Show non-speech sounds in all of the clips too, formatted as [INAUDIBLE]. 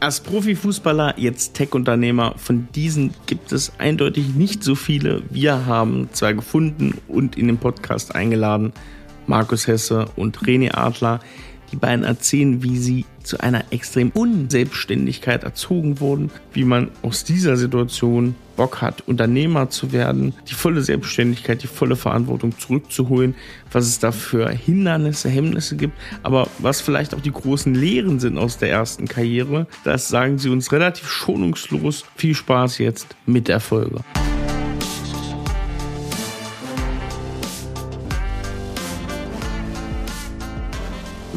Erst Profifußballer, jetzt Tech-Unternehmer. Von diesen gibt es eindeutig nicht so viele. Wir haben zwei gefunden und in den Podcast eingeladen. Markus Hesse und René Adler. Die beiden erzählen, wie sie zu einer extrem Unselbstständigkeit erzogen wurden, wie man aus dieser Situation Bock hat, Unternehmer zu werden, die volle Selbstständigkeit, die volle Verantwortung zurückzuholen, was es da für Hindernisse, Hemmnisse gibt, aber was vielleicht auch die großen Lehren sind aus der ersten Karriere, das sagen sie uns relativ schonungslos. Viel Spaß jetzt mit der Folge.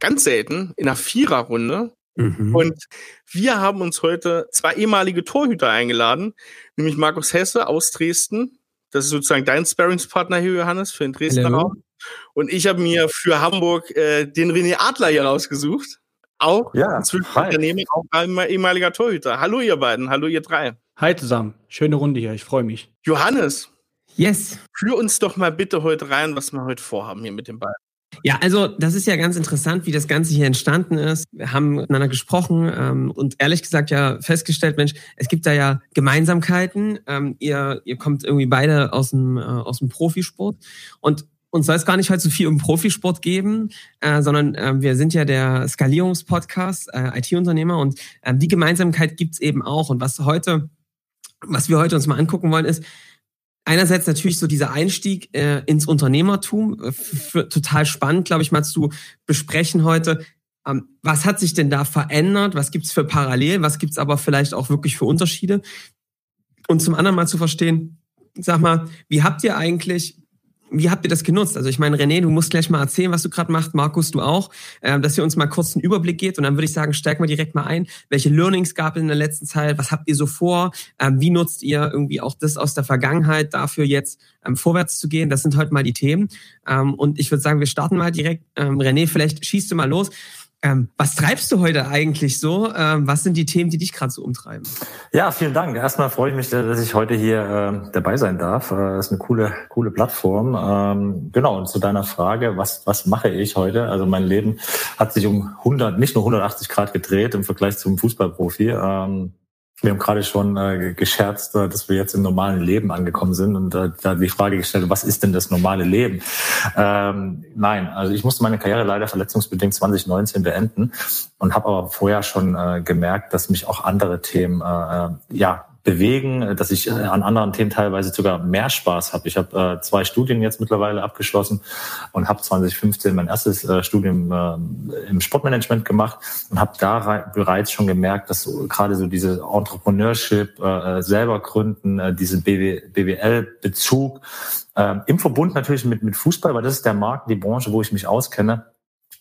ganz selten in einer Viererrunde. Mhm. Und wir haben uns heute zwei ehemalige Torhüter eingeladen, nämlich Markus Hesse aus Dresden. Das ist sozusagen dein Sparringspartner hier, Johannes, für den Dresdner Raum. Und ich habe mir für Hamburg äh, den René Adler hier rausgesucht. Auch ja, Unternehmen, auch ein ehemaliger Torhüter. Hallo ihr beiden, hallo ihr drei. Hi zusammen, schöne Runde hier, ich freue mich. Johannes. Yes. Führ uns doch mal bitte heute rein, was wir heute vorhaben hier mit den beiden. Ja, also das ist ja ganz interessant, wie das Ganze hier entstanden ist. Wir haben miteinander gesprochen ähm, und ehrlich gesagt ja festgestellt, Mensch, es gibt da ja Gemeinsamkeiten. Ähm, ihr, ihr kommt irgendwie beide aus dem, äh, aus dem Profisport und uns soll es gar nicht heute so viel um Profisport geben, äh, sondern äh, wir sind ja der Skalierungspodcast, äh, IT-Unternehmer und äh, die Gemeinsamkeit gibt's eben auch. Und was heute, was wir heute uns mal angucken wollen, ist, einerseits natürlich so dieser Einstieg äh, ins Unternehmertum, äh, total spannend, glaube ich, mal zu besprechen heute. Ähm, was hat sich denn da verändert? Was gibt's für Parallelen? Was gibt's aber vielleicht auch wirklich für Unterschiede? Und zum anderen mal zu verstehen, sag mal, wie habt ihr eigentlich wie habt ihr das genutzt? Also ich meine, René, du musst gleich mal erzählen, was du gerade machst. Markus, du auch. Äh, dass ihr uns mal kurz einen Überblick geht. Und dann würde ich sagen, steig mal direkt mal ein. Welche Learnings gab es in der letzten Zeit? Was habt ihr so vor? Ähm, wie nutzt ihr irgendwie auch das aus der Vergangenheit dafür jetzt ähm, vorwärts zu gehen? Das sind heute mal die Themen. Ähm, und ich würde sagen, wir starten mal direkt. Ähm, René, vielleicht schießt du mal los. Ähm, was treibst du heute eigentlich so? Ähm, was sind die Themen, die dich gerade so umtreiben? Ja, vielen Dank. Erstmal freue ich mich, dass ich heute hier äh, dabei sein darf. Äh, ist eine coole, coole Plattform. Ähm, genau, und zu deiner Frage, was, was mache ich heute? Also mein Leben hat sich um 100, nicht nur 180 Grad gedreht im Vergleich zum Fußballprofi. Ähm, wir haben gerade schon äh, gescherzt, äh, dass wir jetzt im normalen Leben angekommen sind und äh, da die Frage gestellt, was ist denn das normale Leben? Ähm, nein, also ich musste meine Karriere leider verletzungsbedingt 2019 beenden und habe aber vorher schon äh, gemerkt, dass mich auch andere Themen äh, äh ja bewegen, dass ich äh, an anderen Themen teilweise sogar mehr Spaß habe. Ich habe äh, zwei Studien jetzt mittlerweile abgeschlossen und habe 2015 mein erstes äh, Studium äh, im Sportmanagement gemacht und habe da bereits schon gemerkt, dass so, gerade so diese Entrepreneurship, äh, äh selber gründen, äh, diesen BWL-Bezug äh, im Verbund natürlich mit, mit Fußball, weil das ist der Markt, die Branche, wo ich mich auskenne,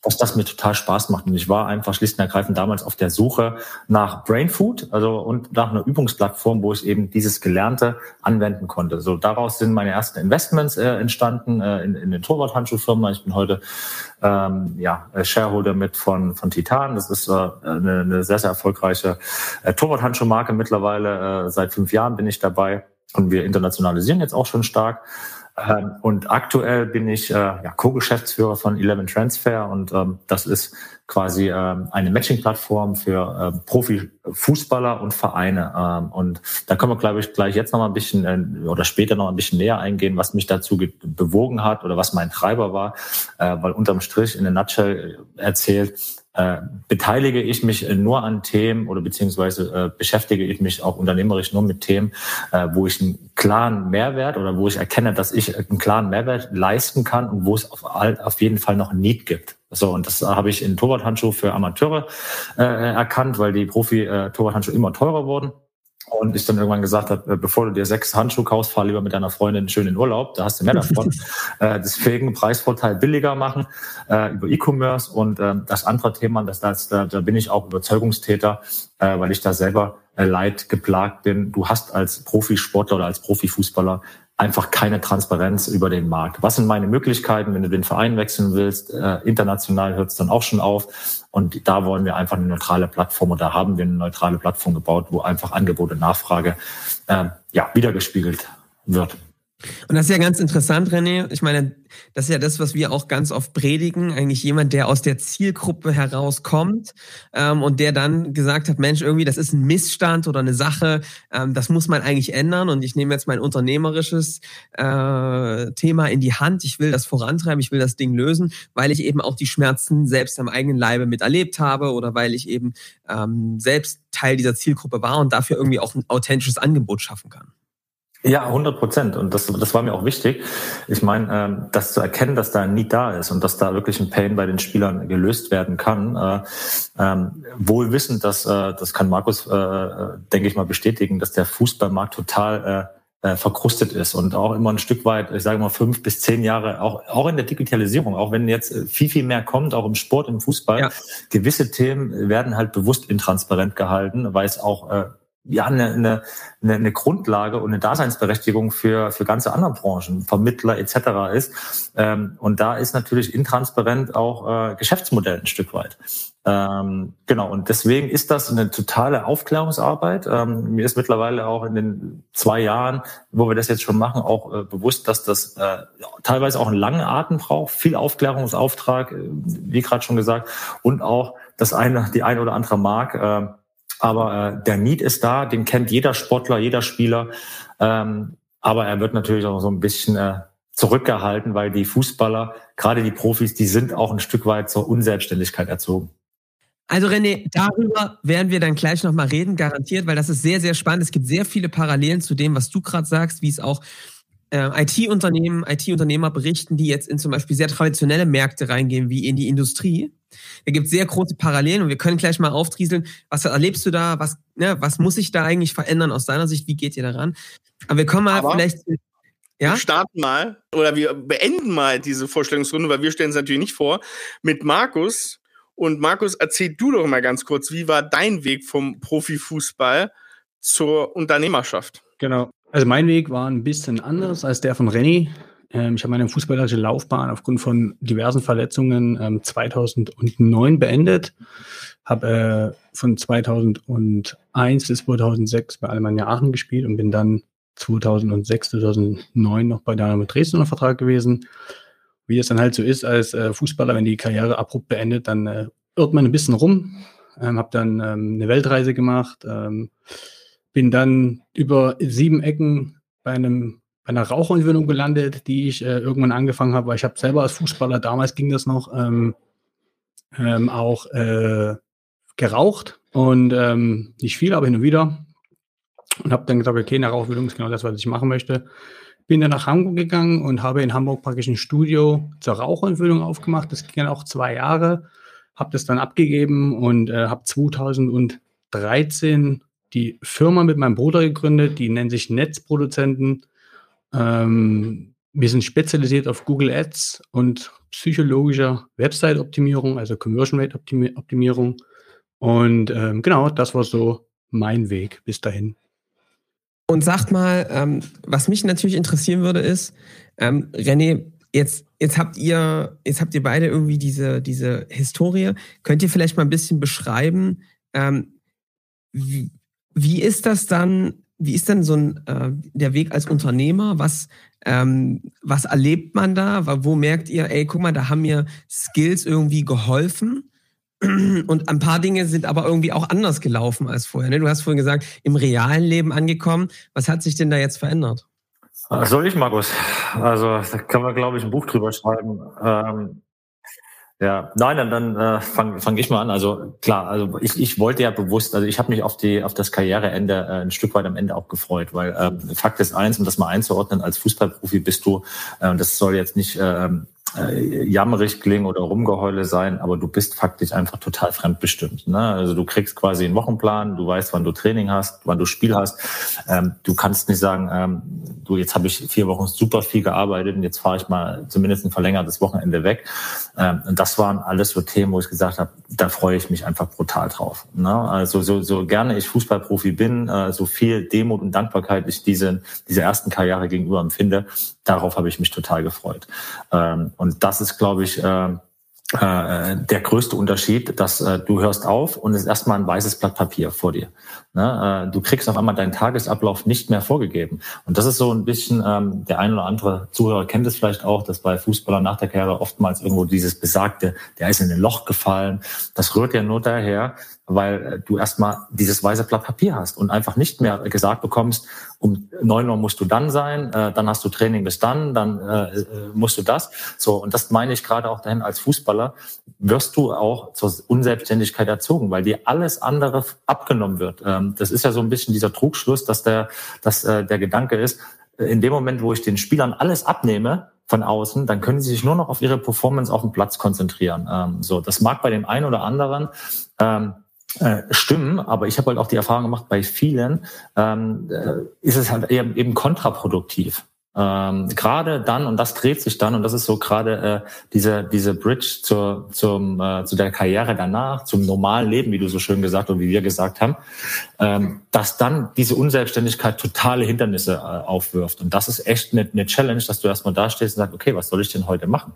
dass das mir total Spaß macht. Und ich war einfach schlicht und ergreifend damals auf der Suche nach Brain Food, also und nach einer Übungsplattform, wo ich eben dieses Gelernte anwenden konnte. So daraus sind meine ersten Investments äh, entstanden äh, in, in den Torwarthandschuhfirmen. Ich bin heute ähm, ja, Shareholder mit von, von Titan. Das ist äh, eine, eine sehr, sehr erfolgreiche äh, Torwarthandschuhmarke mittlerweile. Äh, seit fünf Jahren bin ich dabei und wir internationalisieren jetzt auch schon stark. Ähm, und aktuell bin ich äh, ja, Co-Geschäftsführer von Eleven Transfer und ähm, das ist quasi ähm, eine Matching-Plattform für Profifußballer und Vereine. Und da können wir, glaube ich, gleich jetzt noch mal ein bisschen äh, oder später noch ein bisschen näher eingehen, was mich dazu bewogen hat oder was mein Treiber war, äh, weil unterm Strich in der Nutshell erzählt, äh, beteilige ich mich nur an Themen oder beziehungsweise äh, beschäftige ich mich auch unternehmerisch nur mit Themen, äh, wo ich einen klaren Mehrwert oder wo ich erkenne, dass ich einen klaren Mehrwert leisten kann und wo es auf, auf jeden Fall noch ein Need gibt. So, und das habe ich in Torwarthandschuh für Amateure äh, erkannt, weil die Profi-Torwarthandschuhe äh, immer teurer wurden. Und ich dann irgendwann gesagt habe, äh, bevor du dir sechs Handschuhe kaufst, fahr lieber mit deiner Freundin schön in Urlaub, da hast du mehr davon. [LAUGHS] äh, deswegen Preisvorteil billiger machen äh, über E-Commerce und äh, das andere Thema, das, das, da, da bin ich auch Überzeugungstäter, äh, weil ich da selber äh, leid geplagt bin. Du hast als Profisportler oder als Profifußballer einfach keine Transparenz über den Markt. Was sind meine Möglichkeiten, wenn du den Verein wechseln willst? Äh, international hört es dann auch schon auf. Und da wollen wir einfach eine neutrale Plattform und da haben wir eine neutrale Plattform gebaut, wo einfach Angebot und Nachfrage äh, ja, wiedergespiegelt wird. Und das ist ja ganz interessant, René. Ich meine, das ist ja das, was wir auch ganz oft predigen. Eigentlich jemand, der aus der Zielgruppe herauskommt ähm, und der dann gesagt hat, Mensch, irgendwie, das ist ein Missstand oder eine Sache, ähm, das muss man eigentlich ändern. Und ich nehme jetzt mein unternehmerisches äh, Thema in die Hand. Ich will das vorantreiben, ich will das Ding lösen, weil ich eben auch die Schmerzen selbst am eigenen Leibe miterlebt habe oder weil ich eben ähm, selbst Teil dieser Zielgruppe war und dafür irgendwie auch ein authentisches Angebot schaffen kann. Ja, 100 Prozent. Und das, das war mir auch wichtig. Ich meine, ähm, das zu erkennen, dass da ein Need da ist und dass da wirklich ein Pain bei den Spielern gelöst werden kann. Äh, ähm, wohl wissend, dass, äh, das kann Markus, äh, denke ich mal, bestätigen, dass der Fußballmarkt total äh, äh, verkrustet ist und auch immer ein Stück weit, ich sage mal fünf bis zehn Jahre, auch, auch in der Digitalisierung, auch wenn jetzt viel, viel mehr kommt, auch im Sport, im Fußball, ja. gewisse Themen werden halt bewusst intransparent gehalten, weil es auch äh, ja eine, eine, eine Grundlage und eine Daseinsberechtigung für, für ganze andere Branchen, Vermittler etc. ist. Ähm, und da ist natürlich intransparent auch äh, Geschäftsmodell ein Stück weit. Ähm, genau, und deswegen ist das eine totale Aufklärungsarbeit. Ähm, mir ist mittlerweile auch in den zwei Jahren, wo wir das jetzt schon machen, auch äh, bewusst, dass das äh, teilweise auch einen langen Atem braucht, viel Aufklärungsauftrag, äh, wie gerade schon gesagt, und auch das eine, die eine oder andere Mark. Aber äh, der Need ist da, den kennt jeder Sportler, jeder Spieler. Ähm, aber er wird natürlich auch so ein bisschen äh, zurückgehalten, weil die Fußballer, gerade die Profis, die sind auch ein Stück weit zur Unselbstständigkeit erzogen. Also René, darüber werden wir dann gleich nochmal reden, garantiert, weil das ist sehr, sehr spannend. Es gibt sehr viele Parallelen zu dem, was du gerade sagst, wie es auch IT-Unternehmen, IT-Unternehmer berichten, die jetzt in zum Beispiel sehr traditionelle Märkte reingehen, wie in die Industrie. Da gibt es sehr große Parallelen und wir können gleich mal auftrieseln, was erlebst du da, was, ne, was muss sich da eigentlich verändern aus deiner Sicht, wie geht ihr daran? Aber wir kommen mal Aber vielleicht. Ja? Wir starten mal oder wir beenden mal diese Vorstellungsrunde, weil wir stellen es natürlich nicht vor, mit Markus. Und Markus, erzähl du doch mal ganz kurz, wie war dein Weg vom Profifußball zur Unternehmerschaft? Genau. Also mein Weg war ein bisschen anders als der von Renny. Ähm, ich habe meine fußballerische Laufbahn aufgrund von diversen Verletzungen ähm, 2009 beendet. Habe äh, von 2001 bis 2006 bei Alemannia Aachen gespielt und bin dann 2006, 2009 noch bei Dynamo Dresden unter Vertrag gewesen. Wie es dann halt so ist als äh, Fußballer, wenn die Karriere abrupt beendet, dann äh, irrt man ein bisschen rum. Ähm, habe dann ähm, eine Weltreise gemacht, ähm, bin dann über sieben Ecken bei einem bei einer Raucherentwöhnung gelandet, die ich äh, irgendwann angefangen habe, weil ich habe selber als Fußballer, damals ging das noch, ähm, ähm, auch äh, geraucht und ähm, nicht viel, aber hin und wieder. Und habe dann gesagt, okay, eine Rauchentwöhnung ist genau das, was ich machen möchte. Bin dann nach Hamburg gegangen und habe in Hamburg praktisch ein Studio zur Raucherentwöhnung aufgemacht. Das ging dann auch zwei Jahre. Habe das dann abgegeben und äh, habe 2013 die Firma mit meinem Bruder gegründet, die nennt sich Netzproduzenten. Ähm, wir sind spezialisiert auf Google Ads und psychologischer Website-Optimierung, also Conversion Rate Optimierung. Und ähm, genau, das war so mein Weg bis dahin. Und sagt mal, ähm, was mich natürlich interessieren würde, ist, ähm, René, jetzt, jetzt habt ihr, jetzt habt ihr beide irgendwie diese, diese Historie. Könnt ihr vielleicht mal ein bisschen beschreiben, ähm, wie, wie ist das dann, wie ist denn so ein, äh, der Weg als Unternehmer? Was, ähm, was erlebt man da? Wo merkt ihr, ey, guck mal, da haben mir Skills irgendwie geholfen? [CLEARS THROAT] Und ein paar Dinge sind aber irgendwie auch anders gelaufen als vorher. Ne? Du hast vorhin gesagt, im realen Leben angekommen. Was hat sich denn da jetzt verändert? Soll ich, Markus? Also da kann man, glaube ich, ein Buch drüber schreiben. Ähm, ja, nein, dann, dann äh, fange fang ich mal an. Also klar, also ich, ich wollte ja bewusst, also ich habe mich auf die auf das Karriereende äh, ein Stück weit am Ende auch gefreut, weil äh, Fakt ist eins, um das mal einzuordnen, als Fußballprofi bist du, äh, das soll jetzt nicht äh, äh, jammerig klingen oder Rumgeheule sein, aber du bist faktisch einfach total fremdbestimmt. Ne? Also du kriegst quasi einen Wochenplan, du weißt, wann du Training hast, wann du Spiel hast. Ähm, du kannst nicht sagen, ähm, du, jetzt habe ich vier Wochen super viel gearbeitet und jetzt fahre ich mal zumindest ein verlängertes Wochenende weg. Ähm, und das waren alles so Themen, wo ich gesagt habe, da freue ich mich einfach brutal drauf. Ne? Also so, so gerne ich Fußballprofi bin, äh, so viel Demut und Dankbarkeit ich diese, diese ersten Karriere gegenüber empfinde, darauf habe ich mich total gefreut. Ähm, und das ist, glaube ich, äh, äh, der größte Unterschied, dass äh, du hörst auf und es ist erstmal ein weißes Blatt Papier vor dir. Ne? Äh, du kriegst auf einmal deinen Tagesablauf nicht mehr vorgegeben. Und das ist so ein bisschen, ähm, der ein oder andere Zuhörer kennt es vielleicht auch, dass bei Fußballern nach der Karriere oftmals irgendwo dieses besagte, der ist in ein Loch gefallen. Das rührt ja nur daher, weil äh, du erstmal dieses weiße Blatt Papier hast und einfach nicht mehr gesagt bekommst, um neun Uhr musst du dann sein, äh, dann hast du Training bis dann, dann äh, äh, musst du das. So, und das meine ich gerade auch dahin als Fußballer, wirst du auch zur Unselbstständigkeit erzogen, weil dir alles andere abgenommen wird. Ähm, das ist ja so ein bisschen dieser Trugschluss, dass der, dass äh, der Gedanke ist, in dem Moment, wo ich den Spielern alles abnehme, von außen, dann können sie sich nur noch auf ihre Performance auf dem Platz konzentrieren. Ähm, so, das mag bei dem einen oder anderen ähm, äh, stimmen, aber ich habe halt auch die Erfahrung gemacht, bei vielen ähm, äh, ist es halt eben, eben kontraproduktiv. Ähm, gerade dann, und das dreht sich dann, und das ist so gerade äh, diese, diese Bridge zur, zum, äh, zu der Karriere danach, zum normalen Leben, wie du so schön gesagt und wie wir gesagt haben, ähm, dass dann diese Unselbstständigkeit totale Hindernisse äh, aufwirft. Und das ist echt eine, eine Challenge, dass du erstmal da stehst und sagst, okay, was soll ich denn heute machen?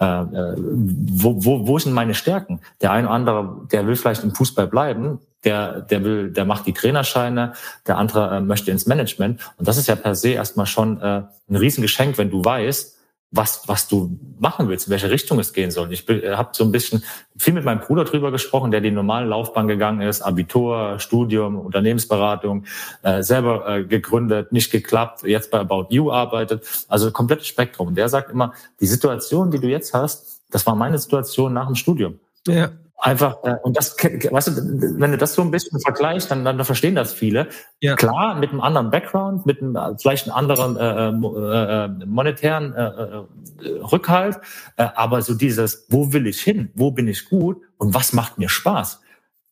Äh, äh, wo, wo, wo sind meine Stärken? Der eine oder andere, der will vielleicht im Fußball bleiben, der, der will, der macht die Trainerscheine, der andere äh, möchte ins Management. Und das ist ja per se erstmal schon ein Riesengeschenk, wenn du weißt, was, was du machen willst, in welche Richtung es gehen soll. Ich äh, habe so ein bisschen viel mit meinem Bruder drüber gesprochen, der die normale Laufbahn gegangen ist, Abitur, Studium, Unternehmensberatung, äh, selber äh, gegründet, nicht geklappt, jetzt bei About You arbeitet, also komplettes Spektrum. Und der sagt immer, die Situation, die du jetzt hast, das war meine Situation nach dem Studium. Ja. Einfach, äh, und das, weißt du, wenn du das so ein bisschen vergleichst, dann, dann verstehen das viele. Ja. Klar, mit einem anderen Background, mit einem, vielleicht einem anderen äh, äh, äh, monetären äh, äh, Rückhalt, äh, aber so dieses, wo will ich hin, wo bin ich gut und was macht mir Spaß,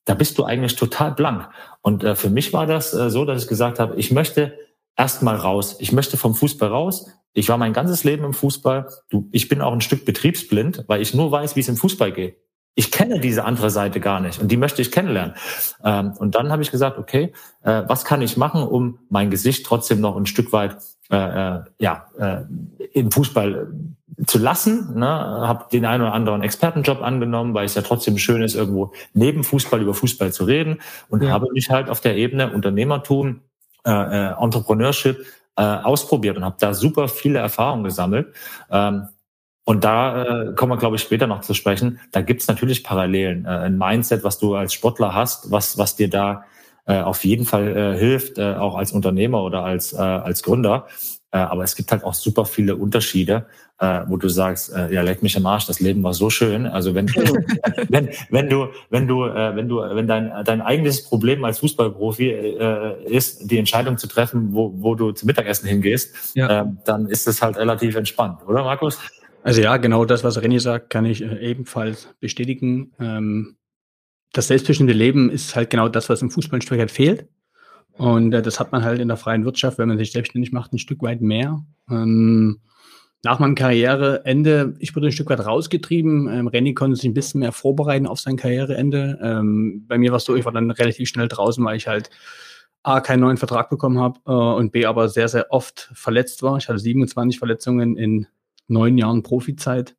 da bist du eigentlich total blank. Und äh, für mich war das äh, so, dass ich gesagt habe, ich möchte erstmal raus. Ich möchte vom Fußball raus. Ich war mein ganzes Leben im Fußball. Du, ich bin auch ein Stück betriebsblind, weil ich nur weiß, wie es im Fußball geht ich kenne diese andere Seite gar nicht und die möchte ich kennenlernen. Ähm, und dann habe ich gesagt, okay, äh, was kann ich machen, um mein Gesicht trotzdem noch ein Stück weit äh, äh ja, äh, im Fußball zu lassen. Ne? Habe den einen oder anderen Expertenjob angenommen, weil es ja trotzdem schön ist, irgendwo neben Fußball über Fußball zu reden und ja. habe mich halt auf der Ebene Unternehmertum, äh, äh, Entrepreneurship äh, ausprobiert und habe da super viele Erfahrungen gesammelt. Ähm, und da äh, kommen wir, glaube ich, später noch zu sprechen. Da gibt's natürlich Parallelen. Äh, ein Mindset, was du als Sportler hast, was, was dir da äh, auf jeden Fall äh, hilft, äh, auch als Unternehmer oder als, äh, als Gründer. Äh, aber es gibt halt auch super viele Unterschiede, äh, wo du sagst, äh, ja, leck mich am Arsch, das Leben war so schön. Also wenn, [LAUGHS] wenn, wenn du, wenn du, äh, wenn du, wenn dein, dein eigenes Problem als Fußballprofi äh, ist, die Entscheidung zu treffen, wo, wo du zum Mittagessen hingehst, ja. äh, dann ist es halt relativ entspannt, oder Markus? Also ja, genau das, was René sagt, kann ich äh, ebenfalls bestätigen. Ähm, das selbstbestimmte Leben ist halt genau das, was im Fußball ein Stück weit fehlt. Und äh, das hat man halt in der freien Wirtschaft, wenn man sich selbstständig macht, ein Stück weit mehr. Ähm, nach meinem Karriereende, ich wurde ein Stück weit rausgetrieben. Ähm, Renny konnte sich ein bisschen mehr vorbereiten auf sein Karriereende. Ähm, bei mir war es so, ich war dann relativ schnell draußen, weil ich halt A, keinen neuen Vertrag bekommen habe äh, und B, aber sehr, sehr oft verletzt war. Ich hatte 27 Verletzungen in neun Jahren Profizeit,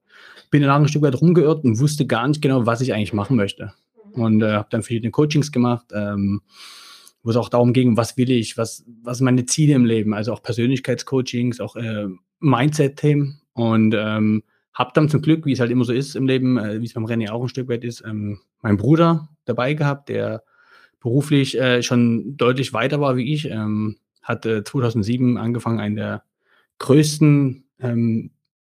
bin danach ein Stück weit rumgeirrt und wusste gar nicht genau, was ich eigentlich machen möchte. Und äh, habe dann verschiedene Coachings gemacht, ähm, wo es auch darum ging, was will ich, was, was sind meine Ziele im Leben, also auch Persönlichkeitscoachings, auch äh, Mindset-Themen. Und ähm, habe dann zum Glück, wie es halt immer so ist im Leben, äh, wie es beim René auch ein Stück weit ist, ähm, meinen Bruder dabei gehabt, der beruflich äh, schon deutlich weiter war wie ich. Ähm, hatte 2007 angefangen, einen der größten ähm,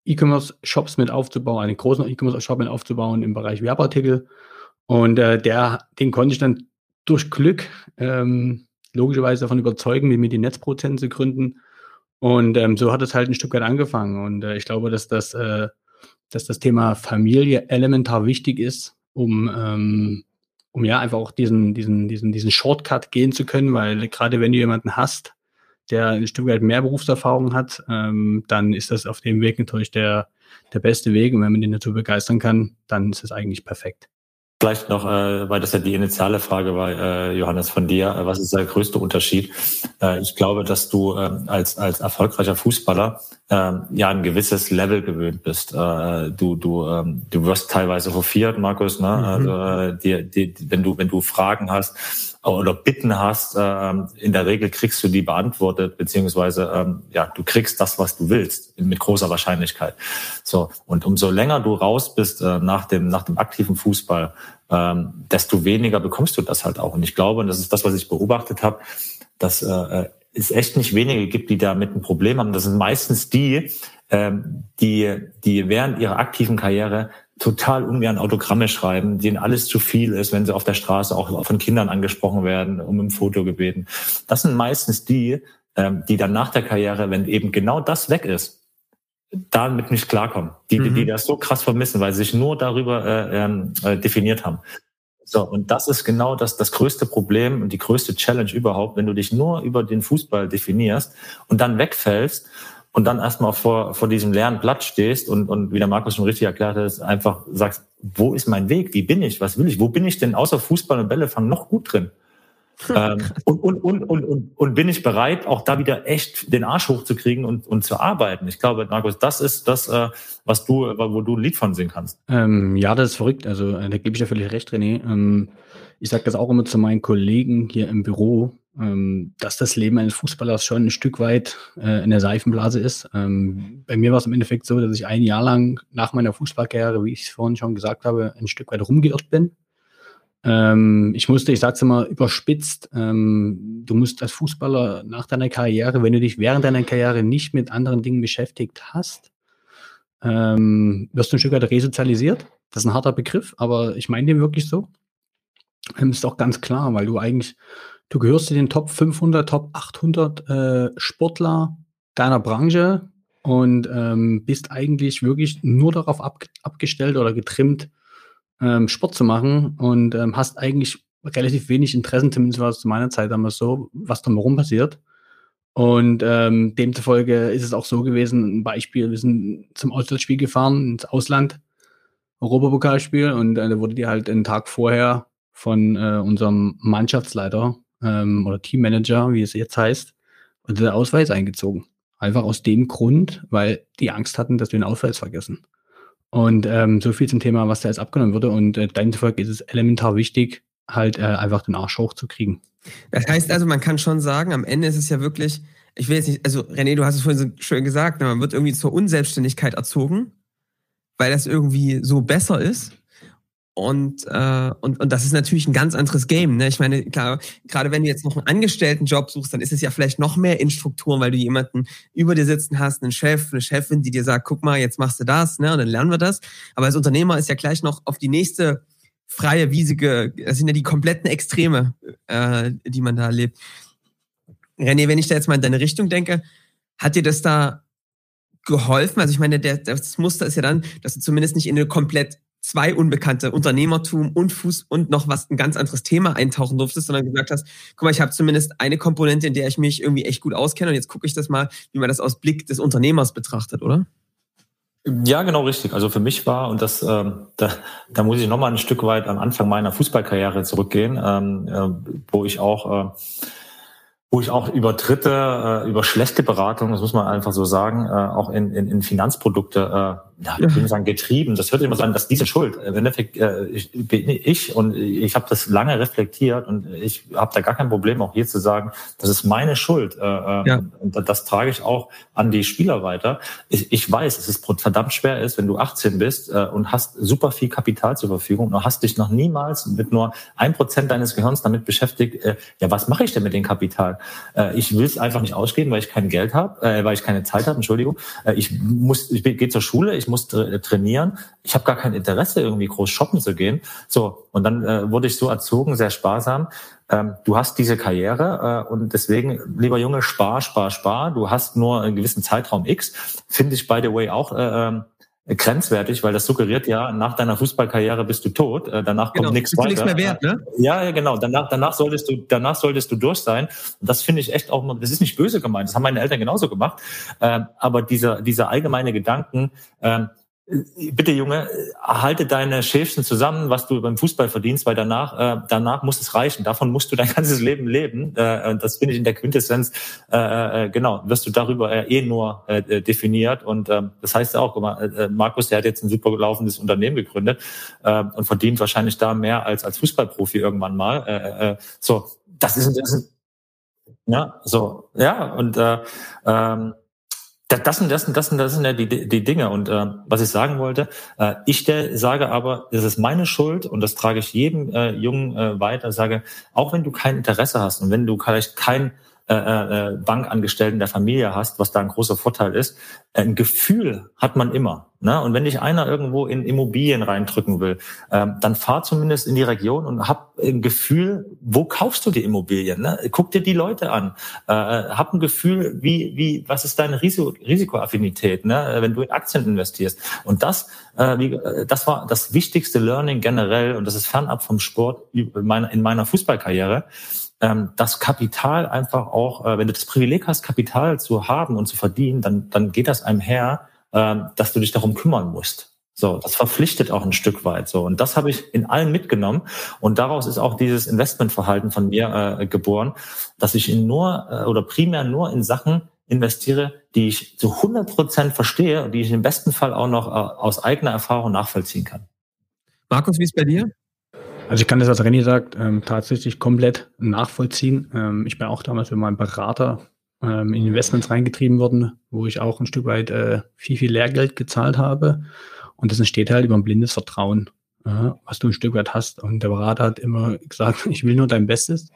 E-Commerce-Shops mit aufzubauen, einen großen E-Commerce-Shop mit aufzubauen im Bereich Werbeartikel. Und äh, der, den konnte ich dann durch Glück ähm, logischerweise davon überzeugen, mit mir die Netzprozenten zu gründen. Und ähm, so hat es halt ein Stück weit angefangen. Und äh, ich glaube, dass das äh, dass das Thema Familie elementar wichtig ist, um, ähm, um ja einfach auch diesen, diesen, diesen, diesen Shortcut gehen zu können, weil gerade wenn du jemanden hast, der ein Stück weit mehr Berufserfahrung hat, ähm, dann ist das auf dem Weg natürlich der, der beste Weg. Und wenn man den dazu begeistern kann, dann ist es eigentlich perfekt. Vielleicht noch, äh, weil das ja die initiale Frage war, äh, Johannes, von dir. Äh, was ist der größte Unterschied? Äh, ich glaube, dass du äh, als, als erfolgreicher Fußballer äh, ja ein gewisses Level gewöhnt bist. Äh, du, du, ähm, du wirst teilweise hofiert, Markus. Ne? Mhm. Also, äh, die, die, wenn, du, wenn du Fragen hast, oder Bitten hast, ähm, in der Regel kriegst du die beantwortet, beziehungsweise ähm, ja, du kriegst das, was du willst, mit großer Wahrscheinlichkeit. So und umso länger du raus bist äh, nach dem nach dem aktiven Fußball, ähm, desto weniger bekommst du das halt auch. Und ich glaube, und das ist das, was ich beobachtet habe, dass äh, es echt nicht wenige gibt, die damit ein Problem haben. Das sind meistens die, die, die während ihrer aktiven Karriere total ungern Autogramme schreiben, denen alles zu viel ist, wenn sie auf der Straße auch von Kindern angesprochen werden, um ein Foto gebeten. Das sind meistens die, ähm, die dann nach der Karriere, wenn eben genau das weg ist, damit nicht klarkommen. Die, mhm. die das so krass vermissen, weil sie sich nur darüber äh, ähm, äh, definiert haben. So, und das ist genau das, das größte Problem und die größte Challenge überhaupt, wenn du dich nur über den Fußball definierst und dann wegfällst und dann erstmal vor, vor diesem leeren Blatt stehst und, und wie der Markus schon richtig erklärt hat, einfach sagst, wo ist mein Weg? Wie bin ich? Was will ich? Wo bin ich denn außer Fußball und Bälle fangen noch gut drin? [LAUGHS] ähm, und, und, und, und, und, und bin ich bereit, auch da wieder echt den Arsch hochzukriegen und, und zu arbeiten? Ich glaube, Markus, das ist das, äh, was du, wo du ein Lied von singen kannst. Ähm, ja, das ist verrückt. Also da gebe ich dir völlig recht, René. Ähm, ich sage das auch immer zu meinen Kollegen hier im Büro dass das Leben eines Fußballers schon ein Stück weit äh, in der Seifenblase ist. Ähm, bei mir war es im Endeffekt so, dass ich ein Jahr lang nach meiner Fußballkarriere, wie ich es vorhin schon gesagt habe, ein Stück weit rumgeirrt bin. Ähm, ich musste, ich sag's immer überspitzt, ähm, du musst als Fußballer nach deiner Karriere, wenn du dich während deiner Karriere nicht mit anderen Dingen beschäftigt hast, ähm, wirst du ein Stück weit resozialisiert. Das ist ein harter Begriff, aber ich meine den wirklich so. Ist auch ganz klar, weil du eigentlich Du gehörst zu den Top 500, Top 800 äh, Sportler deiner Branche und ähm, bist eigentlich wirklich nur darauf ab, abgestellt oder getrimmt, ähm, Sport zu machen und ähm, hast eigentlich relativ wenig Interessen, zumindest war es zu meiner Zeit damals so, was drumherum passiert. Und ähm, demzufolge ist es auch so gewesen, ein Beispiel, wir sind zum Auswärtsspiel gefahren, ins Ausland, Europapokalspiel, und äh, da wurde die halt einen Tag vorher von äh, unserem Mannschaftsleiter ähm, oder Teammanager, wie es jetzt heißt, und der Ausweis eingezogen. Einfach aus dem Grund, weil die Angst hatten, dass wir den Ausweis vergessen. Und ähm, so viel zum Thema, was da jetzt abgenommen wurde. Und äh, demzufolge ist es elementar wichtig, halt äh, einfach den Arsch hochzukriegen. Das heißt also, man kann schon sagen, am Ende ist es ja wirklich, ich will jetzt nicht, also René, du hast es vorhin so schön gesagt, ne, man wird irgendwie zur Unselbstständigkeit erzogen, weil das irgendwie so besser ist. Und, äh, und, und das ist natürlich ein ganz anderes Game. Ne? Ich meine, klar, gerade wenn du jetzt noch einen Angestelltenjob suchst, dann ist es ja vielleicht noch mehr in Strukturen, weil du jemanden über dir sitzen hast, einen Chef, eine Chefin, die dir sagt, guck mal, jetzt machst du das, ne? Und dann lernen wir das. Aber als Unternehmer ist ja gleich noch auf die nächste freie, wiesige, das sind ja die kompletten Extreme, äh, die man da erlebt. René, wenn ich da jetzt mal in deine Richtung denke, hat dir das da geholfen? Also ich meine, der, das Muster ist ja dann, dass du zumindest nicht in eine komplett zwei unbekannte Unternehmertum und Fuß und noch was ein ganz anderes Thema eintauchen durftest, sondern gesagt hast, guck mal, ich habe zumindest eine Komponente, in der ich mich irgendwie echt gut auskenne und jetzt gucke ich das mal, wie man das aus Blick des Unternehmers betrachtet, oder? Ja, genau richtig. Also für mich war, und das, ähm, da, da muss ich nochmal ein Stück weit am Anfang meiner Fußballkarriere zurückgehen, ähm, äh, wo ich auch äh, wo ich auch über Dritte, äh, über schlechte Beratung, das muss man einfach so sagen, äh, auch in, in, in Finanzprodukte, äh, ja, ich will sagen, getrieben. Das hört immer so an, dass diese Schuld, im Endeffekt äh, ich, bin ich und ich habe das lange reflektiert und ich habe da gar kein Problem, auch hier zu sagen, das ist meine Schuld. Äh, äh ja. Und das trage ich auch an die Spieler weiter. Ich, ich weiß, dass es verdammt schwer ist, wenn du 18 bist äh, und hast super viel Kapital zur Verfügung und hast dich noch niemals mit nur ein Prozent deines Gehirns damit beschäftigt, äh, ja, was mache ich denn mit dem Kapital? Äh, ich will es einfach nicht ausgeben, weil ich kein Geld habe, äh, weil ich keine Zeit habe, Entschuldigung. Äh, ich muss, ich gehe zur Schule, ich muss tra trainieren. Ich habe gar kein Interesse, irgendwie groß shoppen zu gehen. So, und dann äh, wurde ich so erzogen, sehr sparsam. Ähm, du hast diese Karriere äh, und deswegen, lieber Junge, spar, spar, spar. Du hast nur einen gewissen Zeitraum X. Finde ich, by the way, auch äh, ähm, grenzwertig, weil das suggeriert ja, nach deiner Fußballkarriere bist du tot, äh, danach genau. kommt nichts weiter. Nichts mehr wert, ne? Ja, ja, genau. Danach, danach solltest du, danach solltest du durch sein. Und das finde ich echt auch, das ist nicht böse gemeint. Das haben meine Eltern genauso gemacht. Ähm, aber dieser, dieser allgemeine Gedanken, ähm, bitte Junge, halte deine Schäfchen zusammen, was du beim Fußball verdienst, weil danach, äh, danach muss es reichen. Davon musst du dein [LAUGHS] ganzes Leben leben. Äh, das finde ich in der Quintessenz, äh, äh, genau, wirst du darüber äh, eh nur äh, definiert. Und äh, das heißt auch, äh, Markus, der hat jetzt ein super laufendes Unternehmen gegründet äh, und verdient wahrscheinlich da mehr als als Fußballprofi irgendwann mal. Äh, äh, so, das ist, das ist ja so, ja und äh, ähm, das sind, das sind, das sind, das sind ja die, die Dinge. Und äh, was ich sagen wollte, äh, ich der, sage aber, es ist meine Schuld und das trage ich jedem äh, Jungen äh, weiter, sage, auch wenn du kein Interesse hast und wenn du vielleicht kein äh, äh, Bankangestellten der Familie hast, was da ein großer Vorteil ist. Ein Gefühl hat man immer. Ne? Und wenn dich einer irgendwo in Immobilien reindrücken will, ähm, dann fahr zumindest in die Region und hab ein Gefühl, wo kaufst du die Immobilien? Ne? Guck dir die Leute an. Äh, hab ein Gefühl, wie, wie, was ist deine Risiko, Risikoaffinität, ne? wenn du in Aktien investierst. Und das, äh, wie, äh, das war das wichtigste Learning generell und das ist fernab vom Sport in meiner Fußballkarriere ähm, das Kapital einfach auch, äh, wenn du das Privileg hast, Kapital zu haben und zu verdienen, dann, dann geht das einem her, äh, dass du dich darum kümmern musst. So, das verpflichtet auch ein Stück weit so. Und das habe ich in allen mitgenommen. Und daraus ist auch dieses Investmentverhalten von mir äh, geboren, dass ich in nur äh, oder primär nur in Sachen investiere, die ich zu 100 Prozent verstehe und die ich im besten Fall auch noch äh, aus eigener Erfahrung nachvollziehen kann. Markus, wie ist bei dir? Also ich kann das, was Renny sagt, ähm, tatsächlich komplett nachvollziehen. Ähm, ich bin auch damals mit meinem Berater ähm, in Investments reingetrieben worden, wo ich auch ein Stück weit äh, viel, viel Lehrgeld gezahlt habe. Und das entsteht halt über ein blindes Vertrauen, äh, was du ein Stück weit hast. Und der Berater hat immer gesagt, [LAUGHS] ich will nur dein Bestes.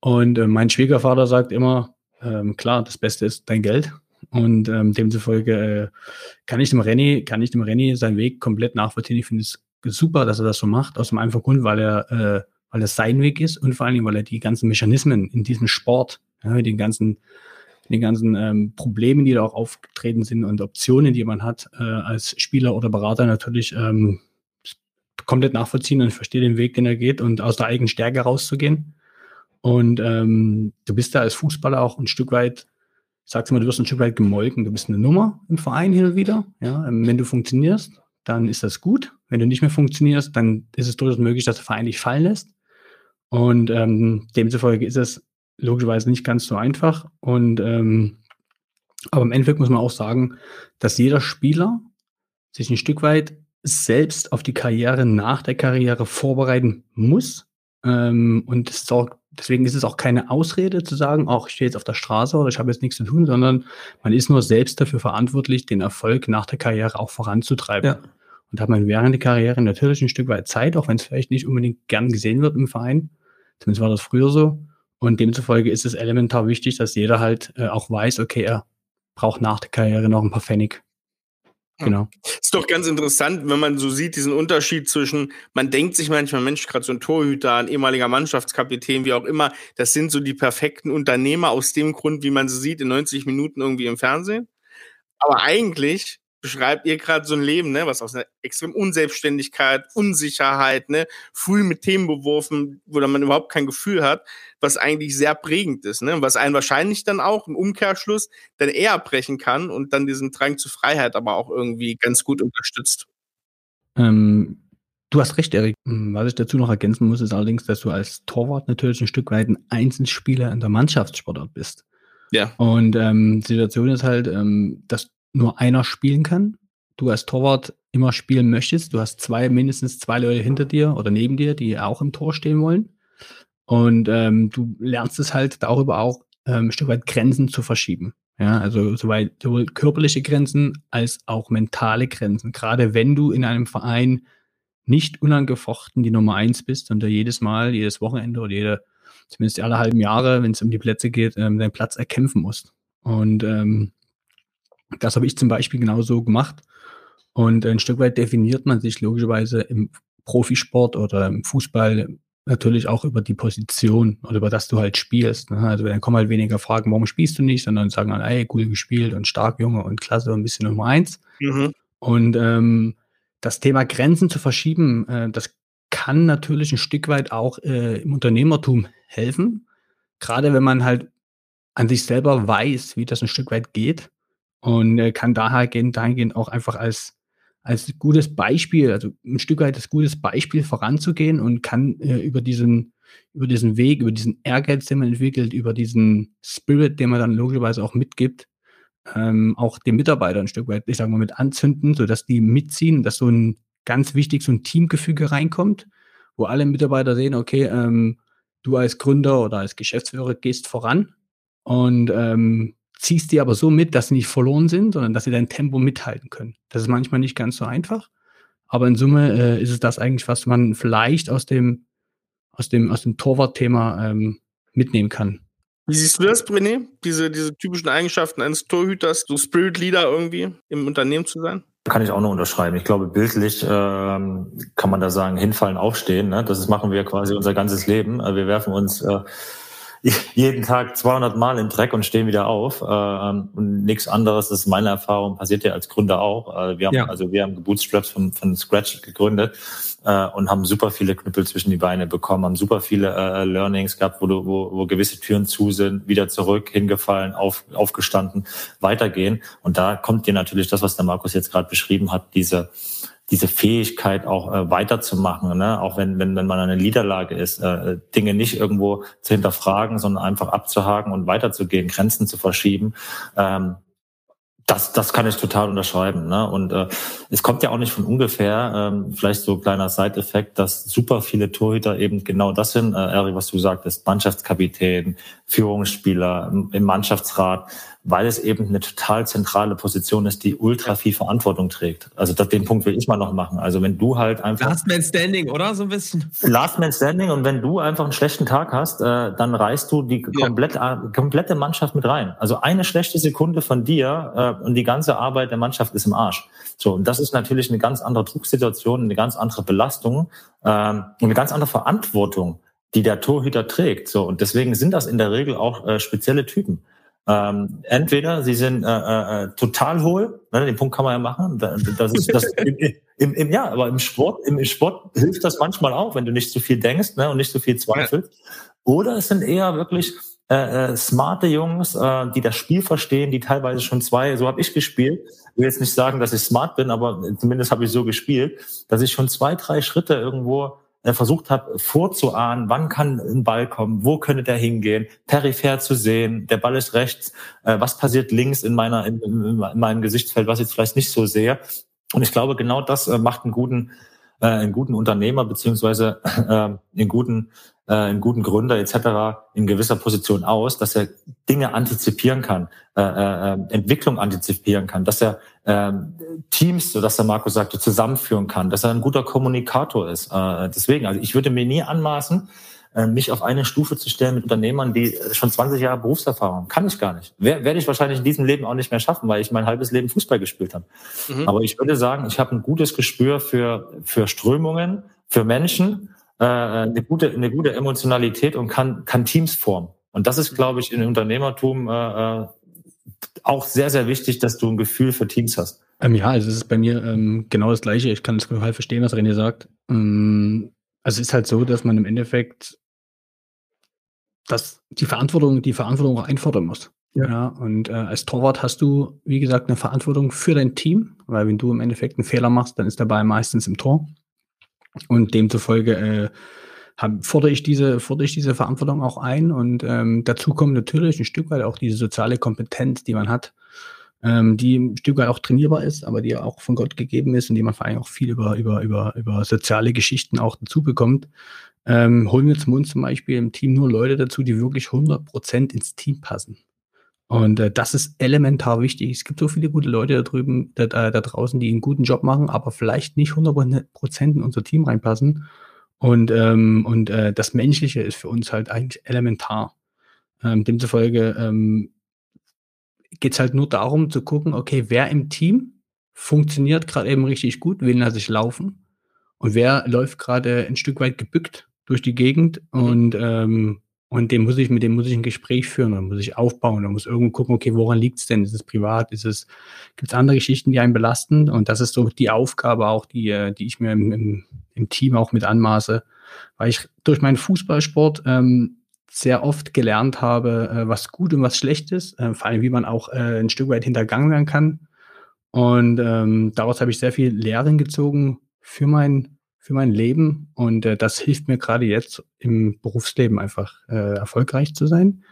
Und äh, mein Schwiegervater sagt immer, ähm, klar, das Beste ist dein Geld. Und ähm, demzufolge äh, kann ich dem Renny, kann ich dem Renny seinen Weg komplett nachvollziehen. Ich finde es super, dass er das so macht, aus dem einfachen Grund, weil er, äh, weil es sein Weg ist und vor allen Dingen, weil er die ganzen Mechanismen in diesem Sport, ja, den ganzen, den ganzen ähm, Problemen, die da auch aufgetreten sind und Optionen, die man hat, äh, als Spieler oder Berater natürlich ähm, komplett nachvollziehen und verstehe den Weg, den er geht und aus der eigenen Stärke rauszugehen. Und ähm, du bist da als Fußballer auch ein Stück weit, ich sag's mal, du wirst ein Stück weit gemolken. Du bist eine Nummer im Verein hin und wieder. Ja, ähm, wenn du funktionierst, dann ist das gut. Wenn du nicht mehr funktionierst, dann ist es durchaus möglich, dass der Verein dich fallen lässt. Und ähm, demzufolge ist es logischerweise nicht ganz so einfach. Und ähm, aber im Endeffekt muss man auch sagen, dass jeder Spieler sich ein Stück weit selbst auf die Karriere nach der Karriere vorbereiten muss. Ähm, und ist auch, deswegen ist es auch keine Ausrede zu sagen, auch ich stehe jetzt auf der Straße oder ich habe jetzt nichts zu tun, sondern man ist nur selbst dafür verantwortlich, den Erfolg nach der Karriere auch voranzutreiben. Ja. Und hat man während der Karriere natürlich ein Stück weit Zeit, auch wenn es vielleicht nicht unbedingt gern gesehen wird im Verein. Zumindest war das früher so. Und demzufolge ist es elementar wichtig, dass jeder halt äh, auch weiß, okay, er braucht nach der Karriere noch ein paar Pfennig. Genau. Ist doch ganz interessant, wenn man so sieht, diesen Unterschied zwischen, man denkt sich manchmal, Mensch, gerade so ein Torhüter, ein ehemaliger Mannschaftskapitän, wie auch immer, das sind so die perfekten Unternehmer aus dem Grund, wie man sie sieht, in 90 Minuten irgendwie im Fernsehen. Aber eigentlich beschreibt ihr gerade so ein Leben, ne, was aus einer extrem Unselbstständigkeit, Unsicherheit, ne, früh mit Themen beworfen, wo man überhaupt kein Gefühl hat, was eigentlich sehr prägend ist, ne, was einen wahrscheinlich dann auch im Umkehrschluss dann eher brechen kann und dann diesen Drang zur Freiheit aber auch irgendwie ganz gut unterstützt. Ähm, du hast recht, Erik. Hm, was ich dazu noch ergänzen muss, ist allerdings, dass du als Torwart natürlich ein Stück weit ein Einzelspieler in der Mannschaftssportart bist. Ja. Und ähm, die Situation ist halt, ähm, dass nur einer spielen kann. Du als Torwart immer spielen möchtest. Du hast zwei, mindestens zwei Leute hinter dir oder neben dir, die auch im Tor stehen wollen. Und ähm, du lernst es halt darüber auch ähm, ein Stück weit Grenzen zu verschieben. Ja, also soweit sowohl körperliche Grenzen als auch mentale Grenzen. Gerade wenn du in einem Verein nicht unangefochten die Nummer eins bist und da jedes Mal, jedes Wochenende oder jede, zumindest alle halben Jahre, wenn es um die Plätze geht, ähm, deinen Platz erkämpfen musst. Und ähm, das habe ich zum Beispiel genauso gemacht. Und ein Stück weit definiert man sich logischerweise im Profisport oder im Fußball natürlich auch über die Position oder über das du halt spielst. Ne? Also dann kommen halt weniger Fragen, warum spielst du nicht, sondern sagen halt, ey, cool gespielt und stark, Junge und klasse und ein bisschen Nummer eins. Mhm. Und ähm, das Thema Grenzen zu verschieben, äh, das kann natürlich ein Stück weit auch äh, im Unternehmertum helfen. Gerade wenn man halt an sich selber weiß, wie das ein Stück weit geht und äh, kann dahingehend, dahingehend auch einfach als, als gutes Beispiel, also ein Stück weit als gutes Beispiel voranzugehen und kann äh, über diesen über diesen Weg, über diesen Ehrgeiz, den man entwickelt, über diesen Spirit, den man dann logischerweise auch mitgibt, ähm, auch den Mitarbeiter ein Stück weit, ich sage mal, mit anzünden, sodass die mitziehen, dass so ein ganz wichtig so ein Teamgefüge reinkommt, wo alle Mitarbeiter sehen, okay, ähm, du als Gründer oder als Geschäftsführer gehst voran und ähm, ziehst die aber so mit, dass sie nicht verloren sind, sondern dass sie dein Tempo mithalten können. Das ist manchmal nicht ganz so einfach, aber in Summe äh, ist es das eigentlich, was man vielleicht aus dem aus dem aus dem Torwart-Thema ähm, mitnehmen kann. Wie siehst du das, Brené? Diese, diese typischen Eigenschaften eines Torhüters, so Spirit Leader irgendwie im Unternehmen zu sein? Kann ich auch nur unterschreiben. Ich glaube, bildlich ähm, kann man da sagen, hinfallen, aufstehen. Ne? Das machen wir quasi unser ganzes Leben. Also wir werfen uns äh, [LAUGHS] jeden Tag 200 Mal im Dreck und stehen wieder auf. Äh, und nichts anderes, das ist meine Erfahrung, passiert ja als Gründer auch. Äh, wir haben, ja. Also wir haben Bootstraps von, von Scratch gegründet äh, und haben super viele Knüppel zwischen die Beine bekommen, haben super viele äh, Learnings gehabt, wo, du, wo, wo gewisse Türen zu sind, wieder zurück, hingefallen, auf, aufgestanden, weitergehen. Und da kommt dir natürlich das, was der Markus jetzt gerade beschrieben hat, diese diese Fähigkeit auch äh, weiterzumachen, ne? auch wenn, wenn, wenn man eine Niederlage ist, äh, Dinge nicht irgendwo zu hinterfragen, sondern einfach abzuhaken und weiterzugehen, Grenzen zu verschieben. Ähm, das, das kann ich total unterschreiben. Ne? Und äh, es kommt ja auch nicht von ungefähr, ähm, vielleicht so ein kleiner Side-Effekt, dass super viele Torhüter eben genau das sind, äh, Eri, was du sagtest, Mannschaftskapitän, Führungsspieler im, im Mannschaftsrat, weil es eben eine total zentrale Position ist, die ultra viel Verantwortung trägt. Also das, den Punkt will ich mal noch machen. Also wenn du halt einfach... Last Man Standing, oder? So ein bisschen. Last Man Standing und wenn du einfach einen schlechten Tag hast, äh, dann reißt du die komplette, ja. komplette Mannschaft mit rein. Also eine schlechte Sekunde von dir äh, und die ganze Arbeit der Mannschaft ist im Arsch. So, und das ist natürlich eine ganz andere Drucksituation, eine ganz andere Belastung äh, eine ganz andere Verantwortung, die der Torhüter trägt. So, und deswegen sind das in der Regel auch äh, spezielle Typen. Ähm, entweder sie sind äh, äh, äh, total hohl, ne, den Punkt kann man ja machen. Das ist das [LAUGHS] im, im, im, ja, aber im Sport, im Sport hilft das manchmal auch, wenn du nicht zu viel denkst ne, und nicht zu viel zweifelst. Ja. Oder es sind eher wirklich äh, äh, smarte Jungs, äh, die das Spiel verstehen, die teilweise schon zwei, so habe ich gespielt. Ich will jetzt nicht sagen, dass ich smart bin, aber zumindest habe ich so gespielt, dass ich schon zwei, drei Schritte irgendwo versucht habe vorzuahnen, wann kann ein Ball kommen, wo könnte der hingehen, peripher zu sehen, der Ball ist rechts, äh, was passiert links in meiner in, in, meinem Gesichtsfeld, was ich jetzt vielleicht nicht so sehe. Und ich glaube, genau das äh, macht einen guten einen guten Unternehmer beziehungsweise [LAUGHS] einen guten äh, einen guten Gründer etc. in gewisser Position aus, dass er Dinge antizipieren kann, äh, äh, Entwicklung antizipieren kann, dass er äh, Teams, so dass der Marco sagte, zusammenführen kann, dass er ein guter Kommunikator ist. Äh, deswegen, also ich würde mir nie anmaßen, äh, mich auf eine Stufe zu stellen mit Unternehmern, die schon 20 Jahre Berufserfahrung haben. Kann ich gar nicht. Wer, werde ich wahrscheinlich in diesem Leben auch nicht mehr schaffen, weil ich mein halbes Leben Fußball gespielt habe. Mhm. Aber ich würde sagen, ich habe ein gutes Gespür für, für Strömungen, für Menschen äh, eine gute, eine gute Emotionalität und kann, kann Teams formen. Und das ist, glaube ich, im Unternehmertum äh, äh, auch sehr, sehr wichtig, dass du ein Gefühl für Teams hast. Ähm, ja, also es ist bei mir ähm, genau das Gleiche. Ich kann es total verstehen, was René sagt. Ähm, also es ist halt so, dass man im Endeffekt dass die Verantwortung, die Verantwortung auch einfordern muss. Ja. ja und äh, als Torwart hast du, wie gesagt, eine Verantwortung für dein Team, weil wenn du im Endeffekt einen Fehler machst, dann ist der Ball meistens im Tor. Und demzufolge äh, hab, fordere, ich diese, fordere ich diese Verantwortung auch ein. Und ähm, dazu kommt natürlich ein Stück weit auch diese soziale Kompetenz, die man hat, ähm, die ein Stück weit auch trainierbar ist, aber die auch von Gott gegeben ist und die man vor allem auch viel über, über, über, über soziale Geschichten auch dazu bekommt. Ähm, holen wir zum uns zum Beispiel im Team nur Leute dazu, die wirklich 100% ins Team passen. Und äh, das ist elementar wichtig. Es gibt so viele gute Leute da drüben, da, da, da draußen, die einen guten Job machen, aber vielleicht nicht 100% in unser Team reinpassen. Und, ähm, und äh, das Menschliche ist für uns halt eigentlich elementar. Ähm, demzufolge ähm, geht es halt nur darum zu gucken, okay, wer im Team funktioniert gerade eben richtig gut, will er sich laufen und wer läuft gerade ein Stück weit gebückt durch die Gegend mhm. und ähm, Und dem muss ich, mit dem muss ich ein Gespräch führen, oder muss ich aufbauen, oder muss irgendwo gucken, okay, woran liegt es denn? Ist es privat? Ist es, gibt es andere Geschichten, die einen belasten? Und das ist so die Aufgabe auch, die, äh, die ich mir im, im, im Team auch mit anmaße, weil ich durch meinen Fußballsport ähm, sehr oft gelernt habe, äh, was gut und was schlecht ist, äh, vor allem wie man auch äh, ein Stück weit hintergangen werden kann. Und ähm, daraus habe ich sehr viel Lehren gezogen für mein für mein Leben und äh, das hilft mir gerade jetzt im Berufsleben einfach äh, erfolgreich zu sein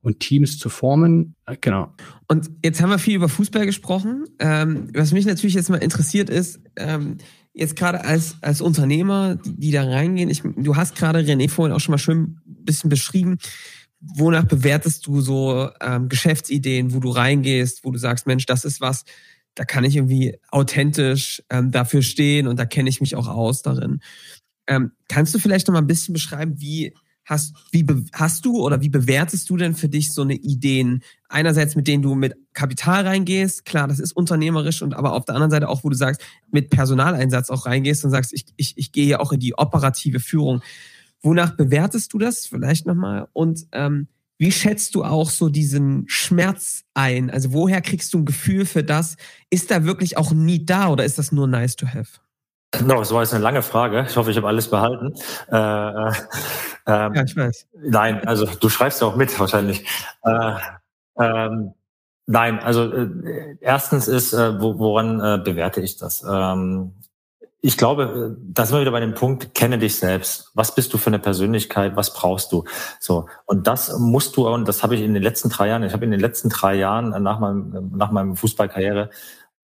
und Teams zu formen. Äh, genau. Und jetzt haben wir viel über Fußball gesprochen. Ähm, was mich natürlich jetzt mal interessiert ist, ähm, jetzt gerade als, als Unternehmer, die, die da reingehen, ich, du hast gerade René vorhin auch schon mal schön ein bisschen beschrieben, wonach bewertest du so ähm, Geschäftsideen, wo du reingehst, wo du sagst, Mensch, das ist was, da kann ich irgendwie authentisch ähm, dafür stehen und da kenne ich mich auch aus darin. Ähm, kannst du vielleicht noch mal ein bisschen beschreiben, wie hast, wie hast du oder wie bewertest du denn für dich so eine Ideen? Einerseits, mit denen du mit Kapital reingehst, klar, das ist unternehmerisch und aber auf der anderen Seite auch, wo du sagst, mit Personaleinsatz auch reingehst und sagst, ich, ich, ich gehe ja auch in die operative Führung. Wonach bewertest du das vielleicht nochmal? Und ähm, wie schätzt du auch so diesen Schmerz ein? Also woher kriegst du ein Gefühl für das? Ist da wirklich auch nie da oder ist das nur nice to have? No, das war jetzt eine lange Frage. Ich hoffe, ich habe alles behalten. Äh, äh, ähm, ja, ich weiß. Nein, also du schreibst ja auch mit wahrscheinlich. Äh, ähm, nein, also äh, erstens ist, äh, wo, woran äh, bewerte ich das? Ähm, ich glaube, da sind wir wieder bei dem Punkt, kenne dich selbst. Was bist du für eine Persönlichkeit? Was brauchst du? So. Und das musst du, und das habe ich in den letzten drei Jahren, ich habe in den letzten drei Jahren nach meinem, nach meinem Fußballkarriere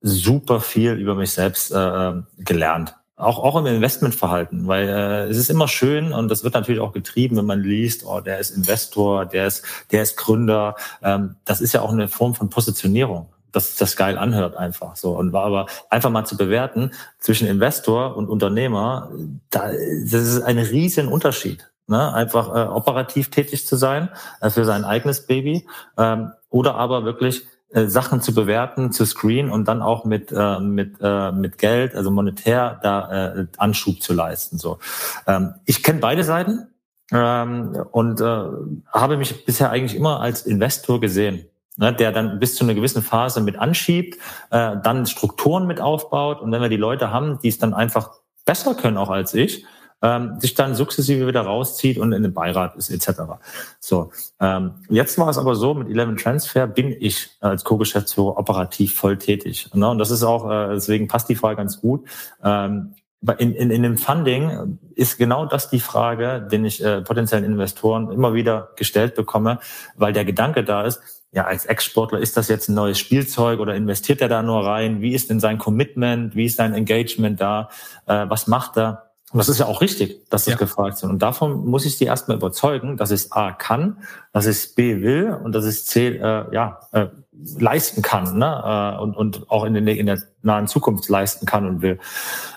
super viel über mich selbst äh, gelernt. Auch, auch im Investmentverhalten, weil äh, es ist immer schön und das wird natürlich auch getrieben, wenn man liest, oh, der ist Investor, der ist, der ist Gründer. Ähm, das ist ja auch eine Form von Positionierung dass das geil anhört einfach so und war aber einfach mal zu bewerten zwischen Investor und Unternehmer, da, das ist ein riesen Unterschied. Ne? Einfach äh, operativ tätig zu sein äh, für sein eigenes Baby ähm, oder aber wirklich äh, Sachen zu bewerten, zu screenen und dann auch mit äh, mit äh, mit Geld, also monetär da äh, Anschub zu leisten. So, ähm, ich kenne beide Seiten ähm, und äh, habe mich bisher eigentlich immer als Investor gesehen ne, der dann bis zu einer gewissen Phase mit anschiebt, äh, dann Strukturen mit aufbaut und wenn wir die Leute haben, die es dann einfach besser können auch als ich, ähm, sich dann sukzessive wieder rauszieht und in den Beirat ist etc. So, ähm, jetzt war es aber so, mit Eleven Transfer bin ich als Co-Geschäftsführer operativ voll tätig. Ne? Und das ist auch, äh, deswegen passt die Frage ganz gut. Ähm, in, in, in dem Funding ist genau das die Frage, den ich äh, potenziellen Investoren immer wieder gestellt bekomme, weil der Gedanke da ist, ja, als Ex-Sportler, ist das jetzt ein neues Spielzeug oder investiert er da nur rein? Wie ist denn sein Commitment? Wie ist sein Engagement da? Äh, was macht er? Und das ist ja auch richtig, dass das ja. gefragt sind. Und davon muss ich sie erstmal überzeugen, dass es A kann, dass es B will und dass es C äh, ja, äh, leisten kann ne? äh, und, und auch in, den, in der nahen Zukunft leisten kann und will.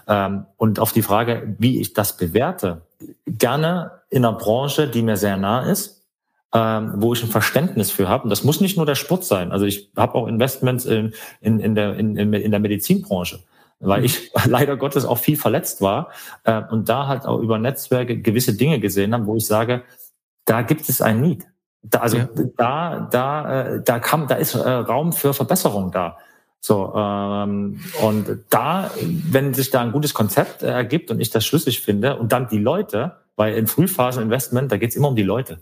Ähm, und auf die Frage, wie ich das bewerte, gerne in einer Branche, die mir sehr nah ist, ähm, wo ich ein Verständnis für habe. Und das muss nicht nur der Sport sein. Also ich habe auch Investments in, in, in, der, in, in der Medizinbranche, weil mhm. ich [LAUGHS] leider Gottes auch viel verletzt war äh, und da halt auch über Netzwerke gewisse Dinge gesehen habe, wo ich sage, da gibt es ein Need. Da, also ja. da, da, äh, da kam, da ist äh, Raum für Verbesserung da. So ähm, und da, wenn sich da ein gutes Konzept äh, ergibt und ich das schlüssig finde und dann die Leute, weil in Frühphasen-Investment, da geht's immer um die Leute.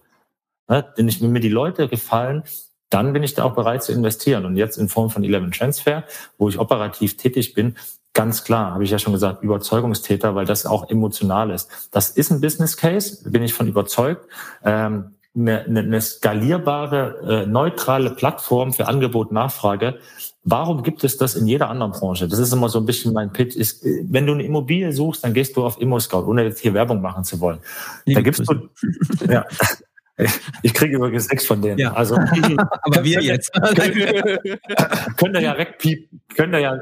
Ne? Denn ich, wenn mir die Leute gefallen, dann bin ich da auch bereit zu investieren. Und jetzt in Form von Eleven Transfer, wo ich operativ tätig bin, ganz klar, habe ich ja schon gesagt, Überzeugungstäter, weil das auch emotional ist. Das ist ein Business Case, bin ich von überzeugt. Ähm, eine, eine skalierbare, äh, neutrale Plattform für Angebot, Nachfrage. Warum gibt es das in jeder anderen Branche? Das ist immer so ein bisschen mein Pitch. Ist, wenn du eine Immobilie suchst, dann gehst du auf ImmoScout, ohne jetzt hier Werbung machen zu wollen. da gibst du, ja, [LAUGHS] [LAUGHS] ich kriege übrigens nichts von denen. Ja. Also, [LAUGHS] aber wir jetzt. [LAUGHS] könnt ihr ja wegpiepen, könnt ihr ja,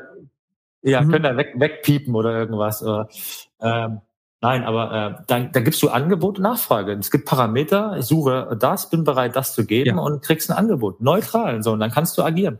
ja, mhm. könnt ihr weg, wegpiepen oder irgendwas. Oder, ähm, nein, aber äh, dann, dann gibst du Angebot und Nachfrage. Es gibt Parameter, ich suche das, bin bereit, das zu geben ja. und kriegst ein Angebot. Neutral. So, und dann kannst du agieren.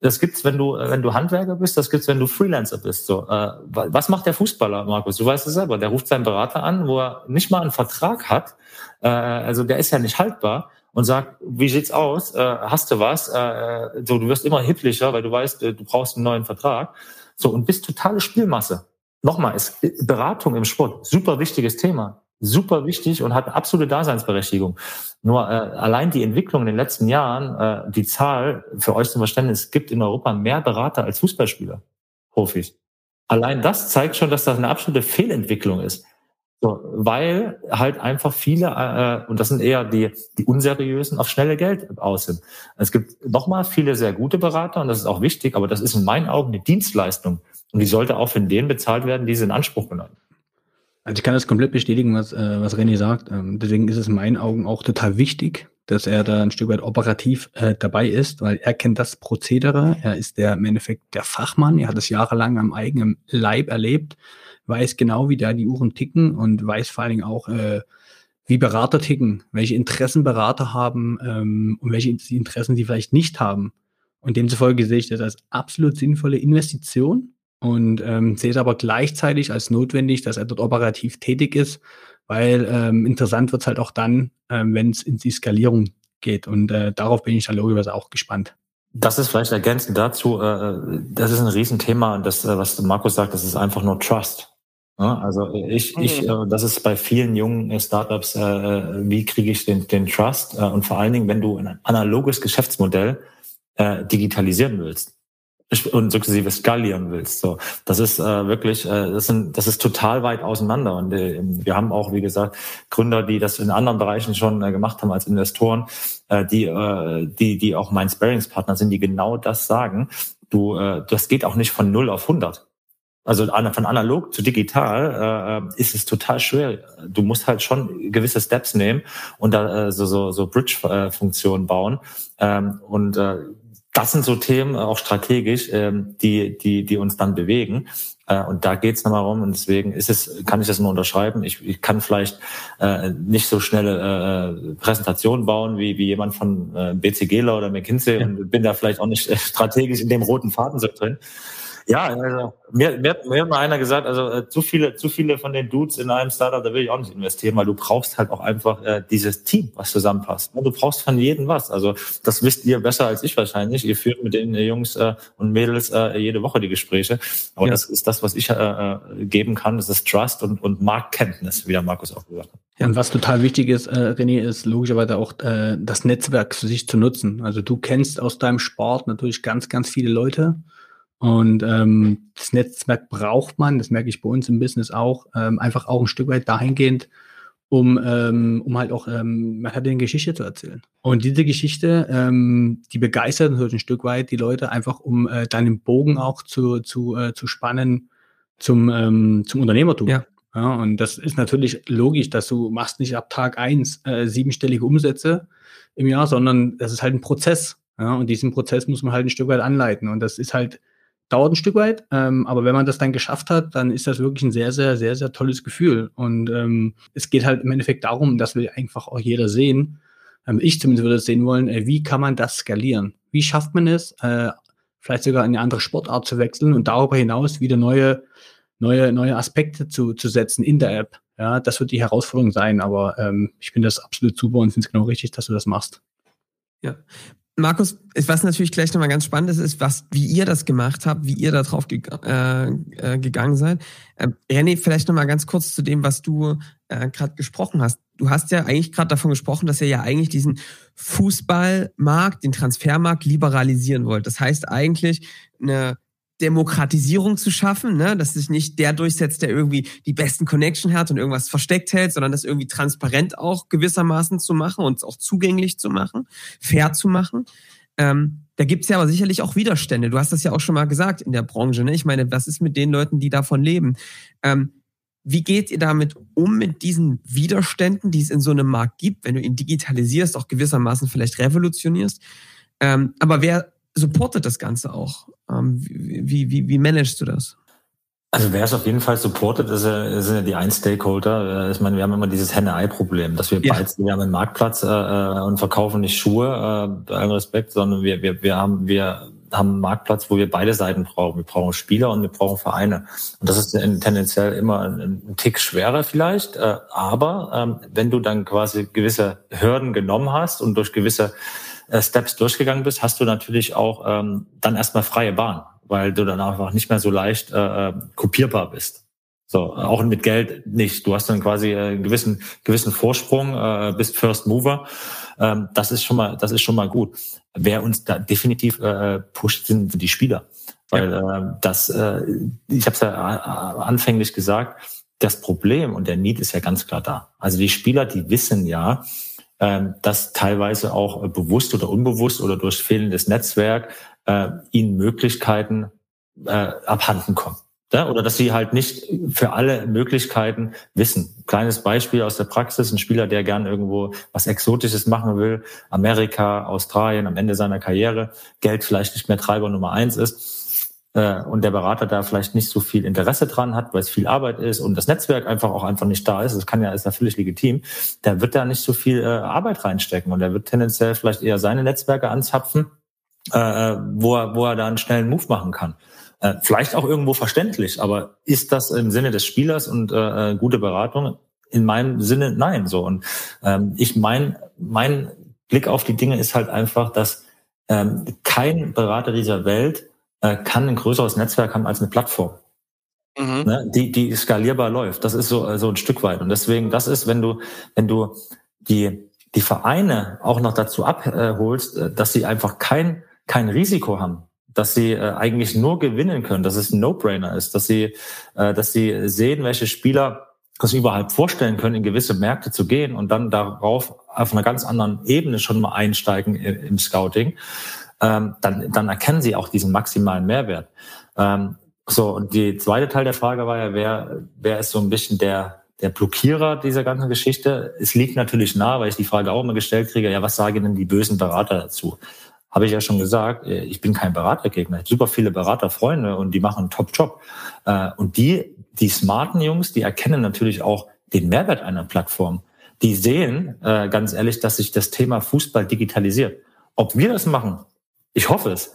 Das gibt's, wenn du, wenn du Handwerker bist, das gibt's, wenn du Freelancer bist. So, äh, was macht der Fußballer, Markus? Du weißt es selber. Der ruft seinen Berater an, wo er nicht mal einen Vertrag hat. Äh, also der ist ja nicht haltbar und sagt, wie sieht's aus? Äh, hast du was? Äh, so, du wirst immer hipplicher, weil du weißt, äh, du brauchst einen neuen Vertrag. So, und bist totale Spielmasse. Nochmal, ist Beratung im Sport, super wichtiges Thema super wichtig und hat absolute Daseinsberechtigung. Nur äh, allein die Entwicklung in den letzten Jahren, äh, die Zahl für euch zum Verständnis, gibt in Europa mehr Berater als Fußballspieler, Profis. Allein das zeigt schon, dass das eine absolute Fehlentwicklung ist. So, weil halt einfach viele, äh, und das sind eher die, die unseriösen, auf schnelle Geld aus sind. Es gibt nochmal viele sehr gute Berater und das ist auch wichtig, aber das ist in meinen Augen eine Dienstleistung. Und die sollte auch von denen bezahlt werden, die sie in Anspruch genommen. Also ich kann das komplett bestätigen, was, äh, was René sagt. Ähm, deswegen ist es in meinen Augen auch total wichtig, dass er da ein Stück weit operativ äh, dabei ist, weil er kennt das Prozedere. Er ist der im Endeffekt der Fachmann. Er hat es jahrelang am eigenen Leib erlebt, weiß genau, wie da die Uhren ticken und weiß vor allen Dingen auch, äh, wie Berater ticken, welche Interessen Berater haben ähm, und welche Interessen sie vielleicht nicht haben. Und demzufolge sehe ich das als absolut sinnvolle Investition und ähm, sehe es aber gleichzeitig als notwendig, dass er dort operativ tätig ist, weil ähm, interessant wird es halt auch dann, ähm, wenn es in die Skalierung geht. Und äh, darauf bin ich dann logischerweise auch gespannt. Das ist vielleicht ergänzend dazu, äh, das ist ein Riesenthema und das, äh, was Markus sagt, das ist einfach nur Trust. Ja, also ich, ich, mhm. äh, das ist bei vielen jungen äh, Startups, äh, äh, wie kriege ich den, den Trust? Äh, und vor allen Dingen, wenn du ein analoges Geschäftsmodell äh, digitalisieren willst und sukzessive skalieren willst. So, das ist äh, wirklich, äh, das, sind, das ist total weit auseinander. Und äh, wir haben auch, wie gesagt, Gründer, die das in anderen Bereichen schon äh, gemacht haben als Investoren, äh, die, äh, die, die auch mein Sparingspartner sind, die genau das sagen. Du, äh, das geht auch nicht von null auf 100. Also von analog zu digital äh, ist es total schwer. Du musst halt schon gewisse Steps nehmen und da äh, so, so, so Bridge-Funktionen bauen. Ähm, und äh, das sind so Themen, äh, auch strategisch, ähm, die, die, die uns dann bewegen. Äh, und da geht's nochmal rum. Und deswegen ist es, kann ich das nur unterschreiben. Ich, ich kann vielleicht äh, nicht so schnelle äh, Präsentationen bauen wie, wie jemand von äh, BCGler oder McKinsey ja. und bin da vielleicht auch nicht strategisch in dem roten Faden so drin. Ja, also mir, mir, mir hat mal einer gesagt, also äh, zu viele, zu viele von den Dudes in einem Startup, da will ich auch nicht investieren, weil du brauchst halt auch einfach äh, dieses Team, was zusammenpasst. Du brauchst von jedem was. Also das wisst ihr besser als ich wahrscheinlich. Ihr führt mit den Jungs äh, und Mädels äh, jede Woche die Gespräche. Aber ja. das ist das, was ich äh, äh, geben kann. Das ist Trust und, und Marktkenntnis, wie der Markus auch gesagt hat. Ja, und was total wichtig ist, äh, René, ist logischerweise auch äh, das Netzwerk für sich zu nutzen. Also du kennst aus deinem Sport natürlich ganz, ganz viele Leute. Und ähm, das Netzwerk braucht man, das merke ich bei uns im Business auch, ähm, einfach auch ein Stück weit dahingehend, um, ähm, um halt auch, ähm, man hat eine Geschichte zu erzählen. Und diese Geschichte, ähm, die begeistert natürlich ein Stück weit die Leute einfach, um äh, dann den Bogen auch zu, zu, äh, zu spannen zum, ähm, zum Unternehmertum. Ja. ja. Und das ist natürlich logisch, dass du machst nicht ab Tag eins äh, siebenstellige Umsätze im Jahr, sondern das ist halt ein Prozess. Ja, und diesen Prozess muss man halt ein Stück weit anleiten. Und das ist halt dauert ein Stück weit, ähm, aber wenn man das dann geschafft hat, dann ist das wirklich ein sehr, sehr, sehr, sehr tolles Gefühl. Und ähm, es geht halt im Endeffekt darum, dass wir einfach auch jeder sehen, ähm, ich zumindest würde es sehen wollen, äh, wie kann man das skalieren? Wie schafft man es, äh, vielleicht sogar in eine andere Sportart zu wechseln und darüber hinaus wieder neue, neue, neue Aspekte zu, zu setzen in der App? Ja, das wird die Herausforderung sein, aber ähm, ich finde das absolut super und finde es genau richtig, dass du das machst. Ja, Markus, was natürlich gleich nochmal ganz spannend ist, ist, was, wie ihr das gemacht habt, wie ihr da drauf ge äh, äh, gegangen seid. Ähm, René, vielleicht nochmal ganz kurz zu dem, was du äh, gerade gesprochen hast. Du hast ja eigentlich gerade davon gesprochen, dass ihr ja eigentlich diesen Fußballmarkt, den Transfermarkt liberalisieren wollt. Das heißt eigentlich eine Demokratisierung zu schaffen, ne? dass sich nicht der durchsetzt, der irgendwie die besten Connection hat und irgendwas versteckt hält, sondern das irgendwie transparent auch gewissermaßen zu machen und auch zugänglich zu machen, fair zu machen. Ähm, da gibt's ja aber sicherlich auch Widerstände. Du hast das ja auch schon mal gesagt in der Branche. Ne? Ich meine, was ist mit den Leuten, die davon leben? Ähm, wie geht ihr damit um mit diesen Widerständen, die es in so einem Markt gibt, wenn du ihn digitalisierst, auch gewissermaßen vielleicht revolutionierst? Ähm, aber wer supportet das Ganze auch? Ähm, wie, wie, wie managst du das? Also wer es auf jeden Fall supportet, ist, sind ja die Ein-Stakeholder. Äh, ich meine, wir haben immer dieses Henne-Ei-Problem, dass wir ja. beizen, wir haben einen Marktplatz äh, äh, und verkaufen nicht Schuhe, äh, bei allem Respekt, sondern wir, wir, wir haben, wir haben einen Marktplatz, wo wir beide Seiten brauchen. Wir brauchen Spieler und wir brauchen Vereine. Und das ist tendenziell immer ein, ein Tick schwerer vielleicht. Äh, aber ähm, wenn du dann quasi gewisse Hürden genommen hast und durch gewisse äh, Steps durchgegangen bist, hast du natürlich auch ähm, dann erstmal freie Bahn, weil du dann einfach nicht mehr so leicht äh, äh kopierbar bist. So, auch mit Geld nicht. Du hast dann quasi äh, einen gewissen, gewissen Vorsprung, äh, bist First Mover. Ähm, das ist schon mal, das ist schon mal gut. Wer uns da definitiv äh, pusht, sind die Spieler. Weil äh, das, äh, ich habe es ja äh, anfänglich gesagt, das Problem und der Need ist ja ganz klar da. Also die Spieler, die wissen ja, ähm, dass teilweise auch äh, bewusst oder unbewusst oder durch fehlendes Netzwerk äh, ihnen Möglichkeiten äh, abhanden kommen. Ja, oder dass sie halt nicht für alle Möglichkeiten wissen. Kleines Beispiel aus der Praxis, ein Spieler, der gern irgendwo was Exotisches machen will, Amerika, Australien, am Ende seiner Karriere, Geld vielleicht nicht mehr Treiber Nummer eins ist, äh, und der Berater da vielleicht nicht so viel Interesse dran hat, weil es viel Arbeit ist und das Netzwerk einfach auch einfach nicht da ist, das kann ja, ist ja völlig legitim, der wird da nicht so viel äh, Arbeit reinstecken und der wird tendenziell vielleicht eher seine Netzwerke anzapfen, äh, wo, er, wo er da einen schnellen Move machen kann. Äh, vielleicht auch irgendwo verständlich, aber ist das im Sinne des Spielers und äh, äh, gute Beratung? In meinem Sinne nein. So und ähm, ich mein mein Blick auf die Dinge ist halt einfach, dass ähm, kein Berater dieser Welt äh, kann ein größeres Netzwerk haben als eine Plattform. Mhm. Ne, die, die skalierbar läuft. Das ist so, äh, so ein Stück weit. Und deswegen, das ist, wenn du, wenn du die, die Vereine auch noch dazu abholst, äh, dass sie einfach kein, kein Risiko haben dass sie äh, eigentlich nur gewinnen können, dass es ein No-Brainer ist, dass sie, äh, dass sie sehen, welche Spieler das überhaupt vorstellen können, in gewisse Märkte zu gehen und dann darauf auf einer ganz anderen Ebene schon mal einsteigen im Scouting, ähm, dann, dann erkennen sie auch diesen maximalen Mehrwert. Ähm, so, und die zweite Teil der Frage war ja, wer, wer ist so ein bisschen der, der Blockierer dieser ganzen Geschichte? Es liegt natürlich nah, weil ich die Frage auch immer gestellt kriege, ja, was sagen denn die bösen Berater dazu? habe ich ja schon gesagt, äh, ich bin kein Beratergegner. Ich habe super viele Beraterfreunde und die machen einen Top-Job. Äh, und die, die smarten Jungs, die erkennen natürlich auch den Mehrwert einer Plattform. Die sehen, äh, ganz ehrlich, dass sich das Thema Fußball digitalisiert. Ob wir das machen, ich hoffe es.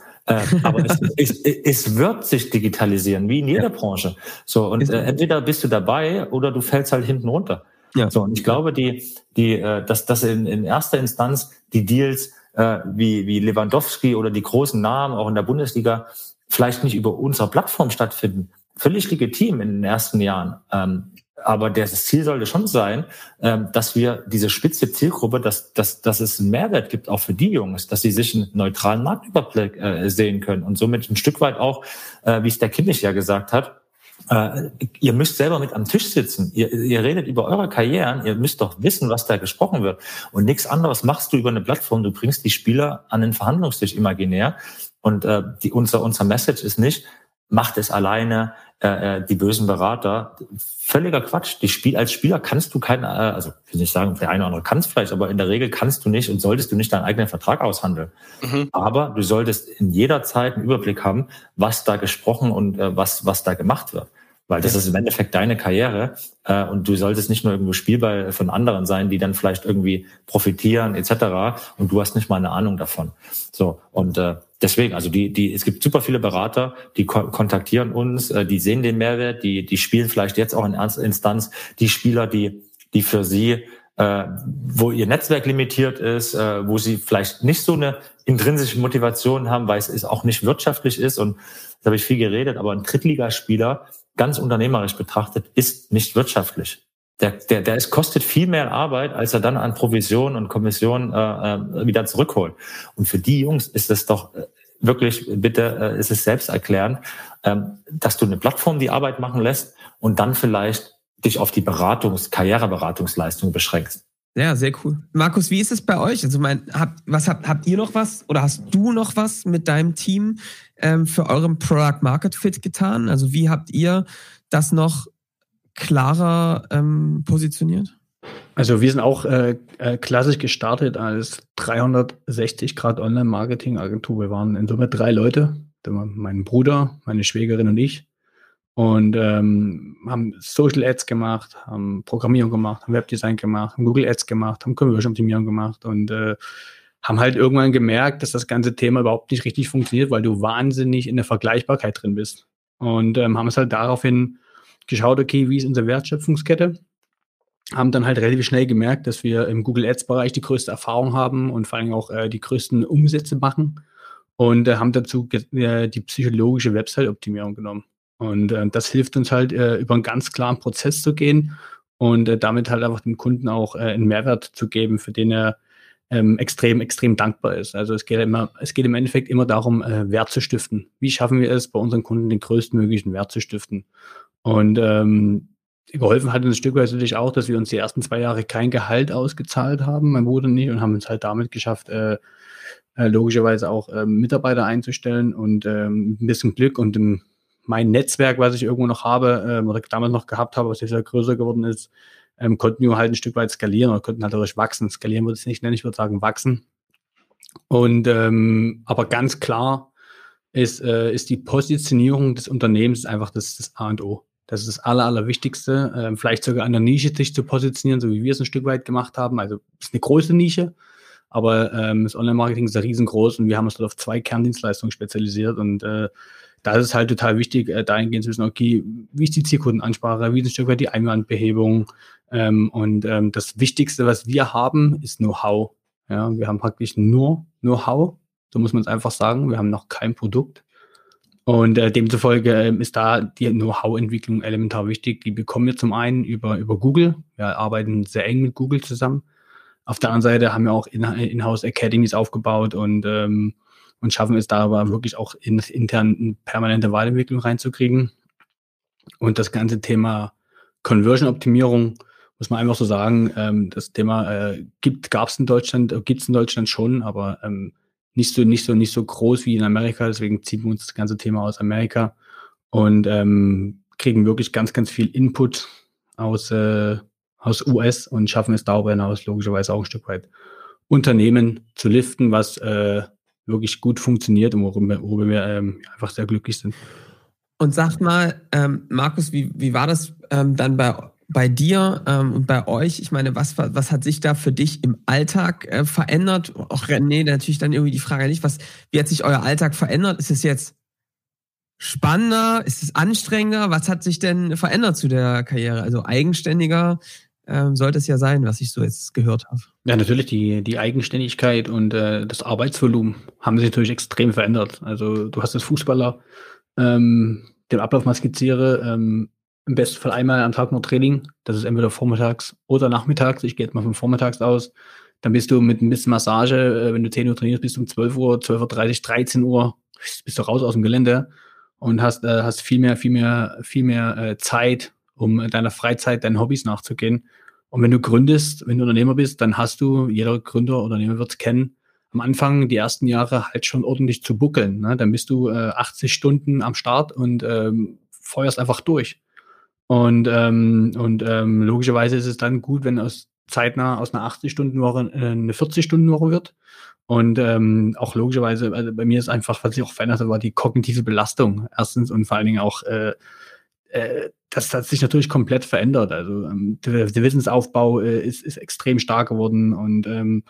aber es, [LAUGHS] es, es, wird sich digitalisieren, wie in jeder Branche. So, und äh, entweder bist du dabei oder du fällst halt hinten runter. Ja. So, und ich glaube, die, die, äh, dass, dass in, in erster Instanz die Deals äh, wie, wie Lewandowski oder die großen Namen auch in der Bundesliga vielleicht nicht über unsere Plattform stattfinden. Völlig legitim in den ersten Jahren. Ähm, aber das Ziel sollte schon sein, ähm, dass wir diese spitze Zielgruppe, dass, dass, dass es einen Mehrwert gibt, auch für die Jungs, dass sie sich einen neutralen Marktüberblick äh, sehen können und somit ein Stück weit auch, äh, wie es der Kimmich ja gesagt hat, äh, ihr müsst selber mit am Tisch sitzen. Ihr, ihr redet über eure Karrieren. Ihr müsst doch wissen, was da gesprochen wird. Und nichts anderes machst du über eine Plattform. Du bringst die Spieler an den Verhandlungstisch imaginär. Und äh, die, unser, unser Message ist nicht, macht es alleine, äh, äh, die bösen Berater. Völliger Quatsch. Die Spiel, als Spieler kannst du keinen, äh, also ich will nicht sagen, der eine oder andere kann es vielleicht, aber in der Regel kannst du nicht und solltest du nicht deinen eigenen Vertrag aushandeln. Mhm. Aber du solltest in jeder Zeit einen Überblick haben, was da gesprochen und äh, was, was da gemacht wird. Weil das ist im Endeffekt deine Karriere äh, und du solltest nicht nur irgendwo Spielball von anderen sein, die dann vielleicht irgendwie profitieren etc. Und du hast nicht mal eine Ahnung davon. So und äh, deswegen, also die, die, es gibt super viele Berater, die ko kontaktieren uns, äh, die sehen den Mehrwert, die, die spielen vielleicht jetzt auch in Ernst Instanz die Spieler, die, die für sie äh, wo ihr Netzwerk limitiert ist, äh, wo sie vielleicht nicht so eine intrinsische Motivation haben, weil es ist auch nicht wirtschaftlich ist. Und da habe ich viel geredet, aber ein Drittligaspieler, ganz unternehmerisch betrachtet, ist nicht wirtschaftlich. Der, der, der ist, kostet viel mehr Arbeit, als er dann an Provision und Kommission äh, äh, wieder zurückholt. Und für die Jungs ist es doch äh, wirklich, bitte, äh, ist es selbst erklären, ähm, dass du eine Plattform die Arbeit machen lässt und dann vielleicht dich auf die Beratungs-, Karriereberatungsleistung beschränkst. Ja, sehr cool. Markus, wie ist es bei euch? Also, mein, habt, was habt, habt ihr noch was oder hast du noch was mit deinem Team ähm, für euren Product Market Fit getan? Also, wie habt ihr das noch klarer ähm, positioniert? Also wir sind auch äh, äh, klassisch gestartet als 360 Grad Online-Marketing-Agentur. Wir waren in Summe drei Leute, mein Bruder, meine Schwägerin und ich und ähm, haben Social Ads gemacht, haben Programmierung gemacht, haben Webdesign gemacht, haben Google Ads gemacht, haben Conversion Optimierung gemacht und äh, haben halt irgendwann gemerkt, dass das ganze Thema überhaupt nicht richtig funktioniert, weil du wahnsinnig in der Vergleichbarkeit drin bist. Und ähm, haben es halt daraufhin geschaut, okay, wie ist unsere Wertschöpfungskette? Haben dann halt relativ schnell gemerkt, dass wir im Google Ads-Bereich die größte Erfahrung haben und vor allem auch äh, die größten Umsätze machen und äh, haben dazu äh, die psychologische Website-Optimierung genommen. Und äh, das hilft uns halt, äh, über einen ganz klaren Prozess zu gehen und äh, damit halt einfach dem Kunden auch einen Mehrwert zu geben, für den er ähm, extrem, extrem dankbar ist. Also es geht immer, es geht im Endeffekt immer darum, äh, Wert zu stiften. Wie schaffen wir es, bei unseren Kunden den größtmöglichen Wert zu stiften? Und ähm, geholfen hat uns ein Stück weit natürlich auch, dass wir uns die ersten zwei Jahre kein Gehalt ausgezahlt haben, mein Bruder nicht, und haben es halt damit geschafft, äh, äh, logischerweise auch äh, Mitarbeiter einzustellen und ähm, ein bisschen Glück und im, mein Netzwerk, was ich irgendwo noch habe ähm, oder damals noch gehabt habe, was jetzt ja größer geworden ist, ähm, konnten wir halt ein Stück weit skalieren oder konnten halt dadurch wachsen. Skalieren würde ich es nicht nennen, ich würde sagen wachsen. Und ähm, aber ganz klar ist, äh, ist die Positionierung des Unternehmens einfach das, das A und O. Das ist das Aller, Allerwichtigste. Ähm, vielleicht sogar an der Nische sich zu positionieren, so wie wir es ein Stück weit gemacht haben. Also es ist eine große Nische, aber ähm, das Online-Marketing ist ja riesengroß und wir haben uns dort auf zwei Kerndienstleistungen spezialisiert und äh, da ist es halt total wichtig, äh, dahingehend zu wissen, okay, wie ist die Zielkundenansprache, wie ist ein Stück weit die Einwandbehebung ähm, und ähm, das Wichtigste, was wir haben, ist Know-how. Ja, wir haben praktisch nur Know-how, so muss man es einfach sagen. Wir haben noch kein Produkt. Und äh, demzufolge äh, ist da die Know-how-Entwicklung elementar wichtig. Die bekommen wir zum einen über, über Google. Wir arbeiten sehr eng mit Google zusammen. Auf der anderen Seite haben wir auch In-house Academies aufgebaut und, ähm, und schaffen es da aber wirklich auch in, intern eine permanente Weiterentwicklung reinzukriegen. Und das ganze Thema Conversion-Optimierung, muss man einfach so sagen, ähm, das Thema äh, gibt, es in Deutschland, äh, gibt es in Deutschland schon, aber ähm, nicht so, nicht so, nicht so groß wie in Amerika. Deswegen ziehen wir uns das ganze Thema aus Amerika und ähm, kriegen wirklich ganz, ganz viel Input aus, äh, aus US und schaffen es darüber hinaus logischerweise auch ein Stück weit Unternehmen zu liften, was äh, wirklich gut funktioniert und worüber, worüber wir ähm, einfach sehr glücklich sind. Und sag mal, ähm, Markus, wie, wie war das ähm, dann bei, bei dir ähm, und bei euch? Ich meine, was, was hat sich da für dich im Alltag äh, verändert? Auch René, natürlich dann irgendwie die Frage nicht, was, wie hat sich euer Alltag verändert? Ist es jetzt spannender? Ist es anstrengender? Was hat sich denn verändert zu der Karriere? Also eigenständiger? ähm, sollte es ja sein, was ich so jetzt gehört habe. Ja, natürlich, die, die Eigenständigkeit und äh, das Arbeitsvolumen haben sich natürlich extrem verändert. Also du hast als Fußballer ähm, den Ablauf mal skizziere, ähm, im besten Fall einmal am Tag nur Training. Das ist entweder vormittags oder nachmittags. Ich gehe jetzt mal von vormittags aus. Dann bist du mit ein bisschen Massage, äh, wenn du 10 Uhr trainierst, bist du um 12 Uhr, 12.30 Uhr, 13 Uhr, bist du raus aus dem Gelände und hast, äh, hast viel mehr, viel mehr, viel mehr äh, Zeit um in deiner Freizeit deinen Hobbys nachzugehen. Und wenn du gründest, wenn du Unternehmer bist, dann hast du, jeder Gründer oder Unternehmer wird es kennen, am Anfang die ersten Jahre halt schon ordentlich zu buckeln. Ne? Dann bist du äh, 80 Stunden am Start und ähm, feuerst einfach durch. Und, ähm, und ähm, logischerweise ist es dann gut, wenn aus zeitnah aus einer 80-Stunden-Woche äh, eine 40-Stunden-Woche wird. Und ähm, auch logischerweise, also bei mir ist einfach, was sich auch verändert hat, war die kognitive Belastung erstens und vor allen Dingen auch äh, äh, das hat sich natürlich komplett verändert. Also ähm, der, der, Wissensaufbau äh, ist, ist extrem stark geworden und, ähm,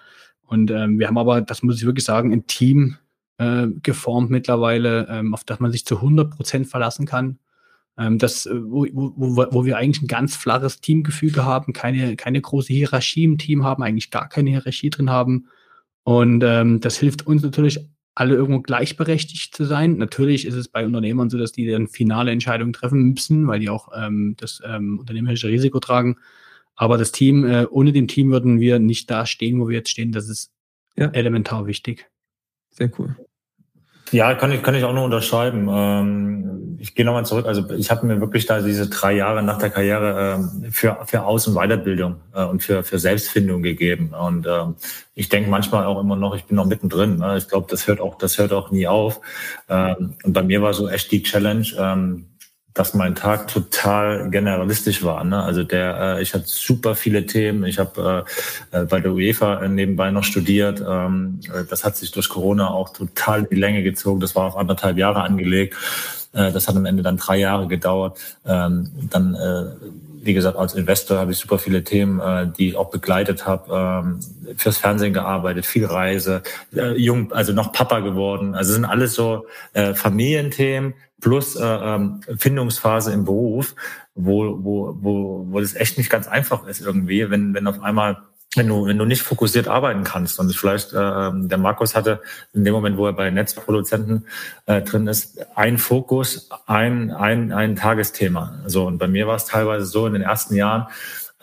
und ähm, wir haben aber, das muss ich wirklich sagen, ein Team äh, geformt mittlerweile, ähm, auf das man sich zu 100 Prozent verlassen kann. Ähm, das, äh, wo, wo, wo wir eigentlich ein ganz flaches Teamgefüge haben, keine, keine große Hierarchie im Team haben, eigentlich gar keine Hierarchie drin haben. Und ähm, das hilft uns natürlich alle irgendwo gleichberechtigt zu sein. Natürlich ist es bei Unternehmern so, dass die dann finale Entscheidungen treffen müssen, weil die auch ähm, das ähm, unternehmerische Risiko tragen. Aber das Team, äh, ohne dem Team würden wir nicht da stehen, wo wir jetzt stehen. Das ist ja. elementar wichtig. Sehr cool. Ja, kann ich, kann ich auch nur unterschreiben. Ähm, ich gehe nochmal zurück. Also ich habe mir wirklich da diese drei Jahre nach der Karriere ähm, für, für Aus- und Weiterbildung äh, und für, für Selbstfindung gegeben. Und ähm, ich denke manchmal auch immer noch, ich bin noch mittendrin. Ne? Ich glaube, das hört auch, das hört auch nie auf. Ähm, und bei mir war so echt die Challenge, ähm, dass mein Tag total generalistisch war. Ne? Also der, äh, ich hatte super viele Themen. Ich habe äh, äh, bei der UEFA äh, nebenbei noch studiert. Ähm, äh, das hat sich durch Corona auch total in die Länge gezogen. Das war auf anderthalb Jahre angelegt. Äh, das hat am Ende dann drei Jahre gedauert. Ähm, dann äh, wie gesagt, als Investor habe ich super viele Themen, äh, die ich auch begleitet habe, ähm, fürs Fernsehen gearbeitet, viel Reise, äh, jung, also noch Papa geworden. Also sind alles so äh, Familienthemen plus äh, ähm, Findungsphase im Beruf, wo, wo, wo, wo das echt nicht ganz einfach ist irgendwie, wenn, wenn auf einmal wenn du, wenn du nicht fokussiert arbeiten kannst. Und vielleicht, äh, der Markus hatte in dem Moment, wo er bei Netzproduzenten äh, drin ist, ein Fokus, ein, ein, ein Tagesthema. So, und bei mir war es teilweise so in den ersten Jahren,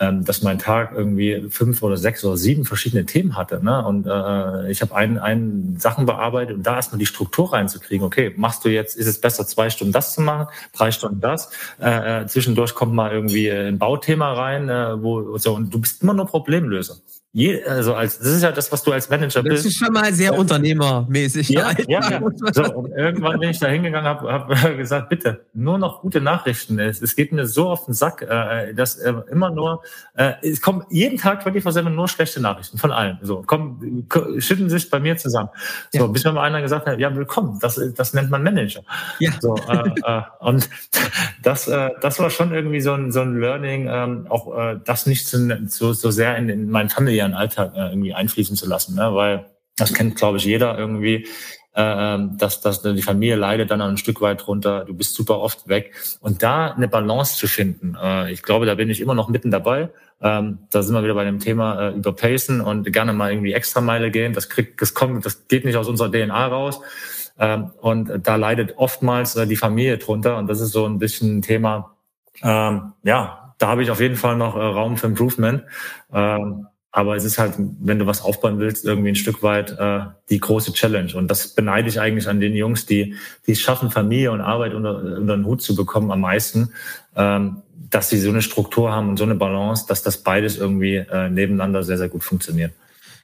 ähm, dass mein Tag irgendwie fünf oder sechs oder sieben verschiedene Themen hatte. Ne? Und äh, ich habe einen, einen Sachen bearbeitet und da erstmal die Struktur reinzukriegen. Okay, machst du jetzt, ist es besser, zwei Stunden das zu machen, drei Stunden das. Äh, äh zwischendurch kommt mal irgendwie ein Bauthema rein, äh, wo so und du bist immer nur Problemlöser. Je, also als das ist ja das, was du als Manager bist. Das ist schon mal sehr unternehmermäßig. Ja, ja, ja. So, und irgendwann bin ich da hingegangen, habe hab [LAUGHS] gesagt, bitte, nur noch gute Nachrichten. Es, es geht mir so auf den Sack, äh, dass äh, immer nur, äh, es kommen jeden Tag 24 nur schlechte Nachrichten von allen. So, kommen, schütten sich bei mir zusammen. So, ja. bis mir mal einer gesagt hat, ja, willkommen, das, das nennt man Manager. Ja. So, äh, äh, und [LAUGHS] das, äh, das war schon irgendwie so ein, so ein Learning, ähm, auch äh, das nicht so, so, so sehr in, in meinen Familie ihren Alltag äh, irgendwie einfließen zu lassen, ne? weil das kennt, glaube ich, jeder irgendwie, äh, dass, dass die Familie leidet dann ein Stück weit runter, du bist super oft weg. Und da eine Balance zu finden, äh, ich glaube, da bin ich immer noch mitten dabei. Ähm, da sind wir wieder bei dem Thema äh, überpacen und gerne mal irgendwie extra Meile gehen. Das kriegt, das kommt, das geht nicht aus unserer DNA raus. Ähm, und da leidet oftmals äh, die Familie drunter. Und das ist so ein bisschen ein Thema, ähm, ja, da habe ich auf jeden Fall noch äh, Raum für Improvement. Ähm, aber es ist halt, wenn du was aufbauen willst, irgendwie ein Stück weit äh, die große Challenge. Und das beneide ich eigentlich an den Jungs, die, die es schaffen, Familie und Arbeit unter, unter den Hut zu bekommen am meisten, ähm, dass sie so eine Struktur haben und so eine Balance, dass das beides irgendwie äh, nebeneinander sehr, sehr gut funktioniert.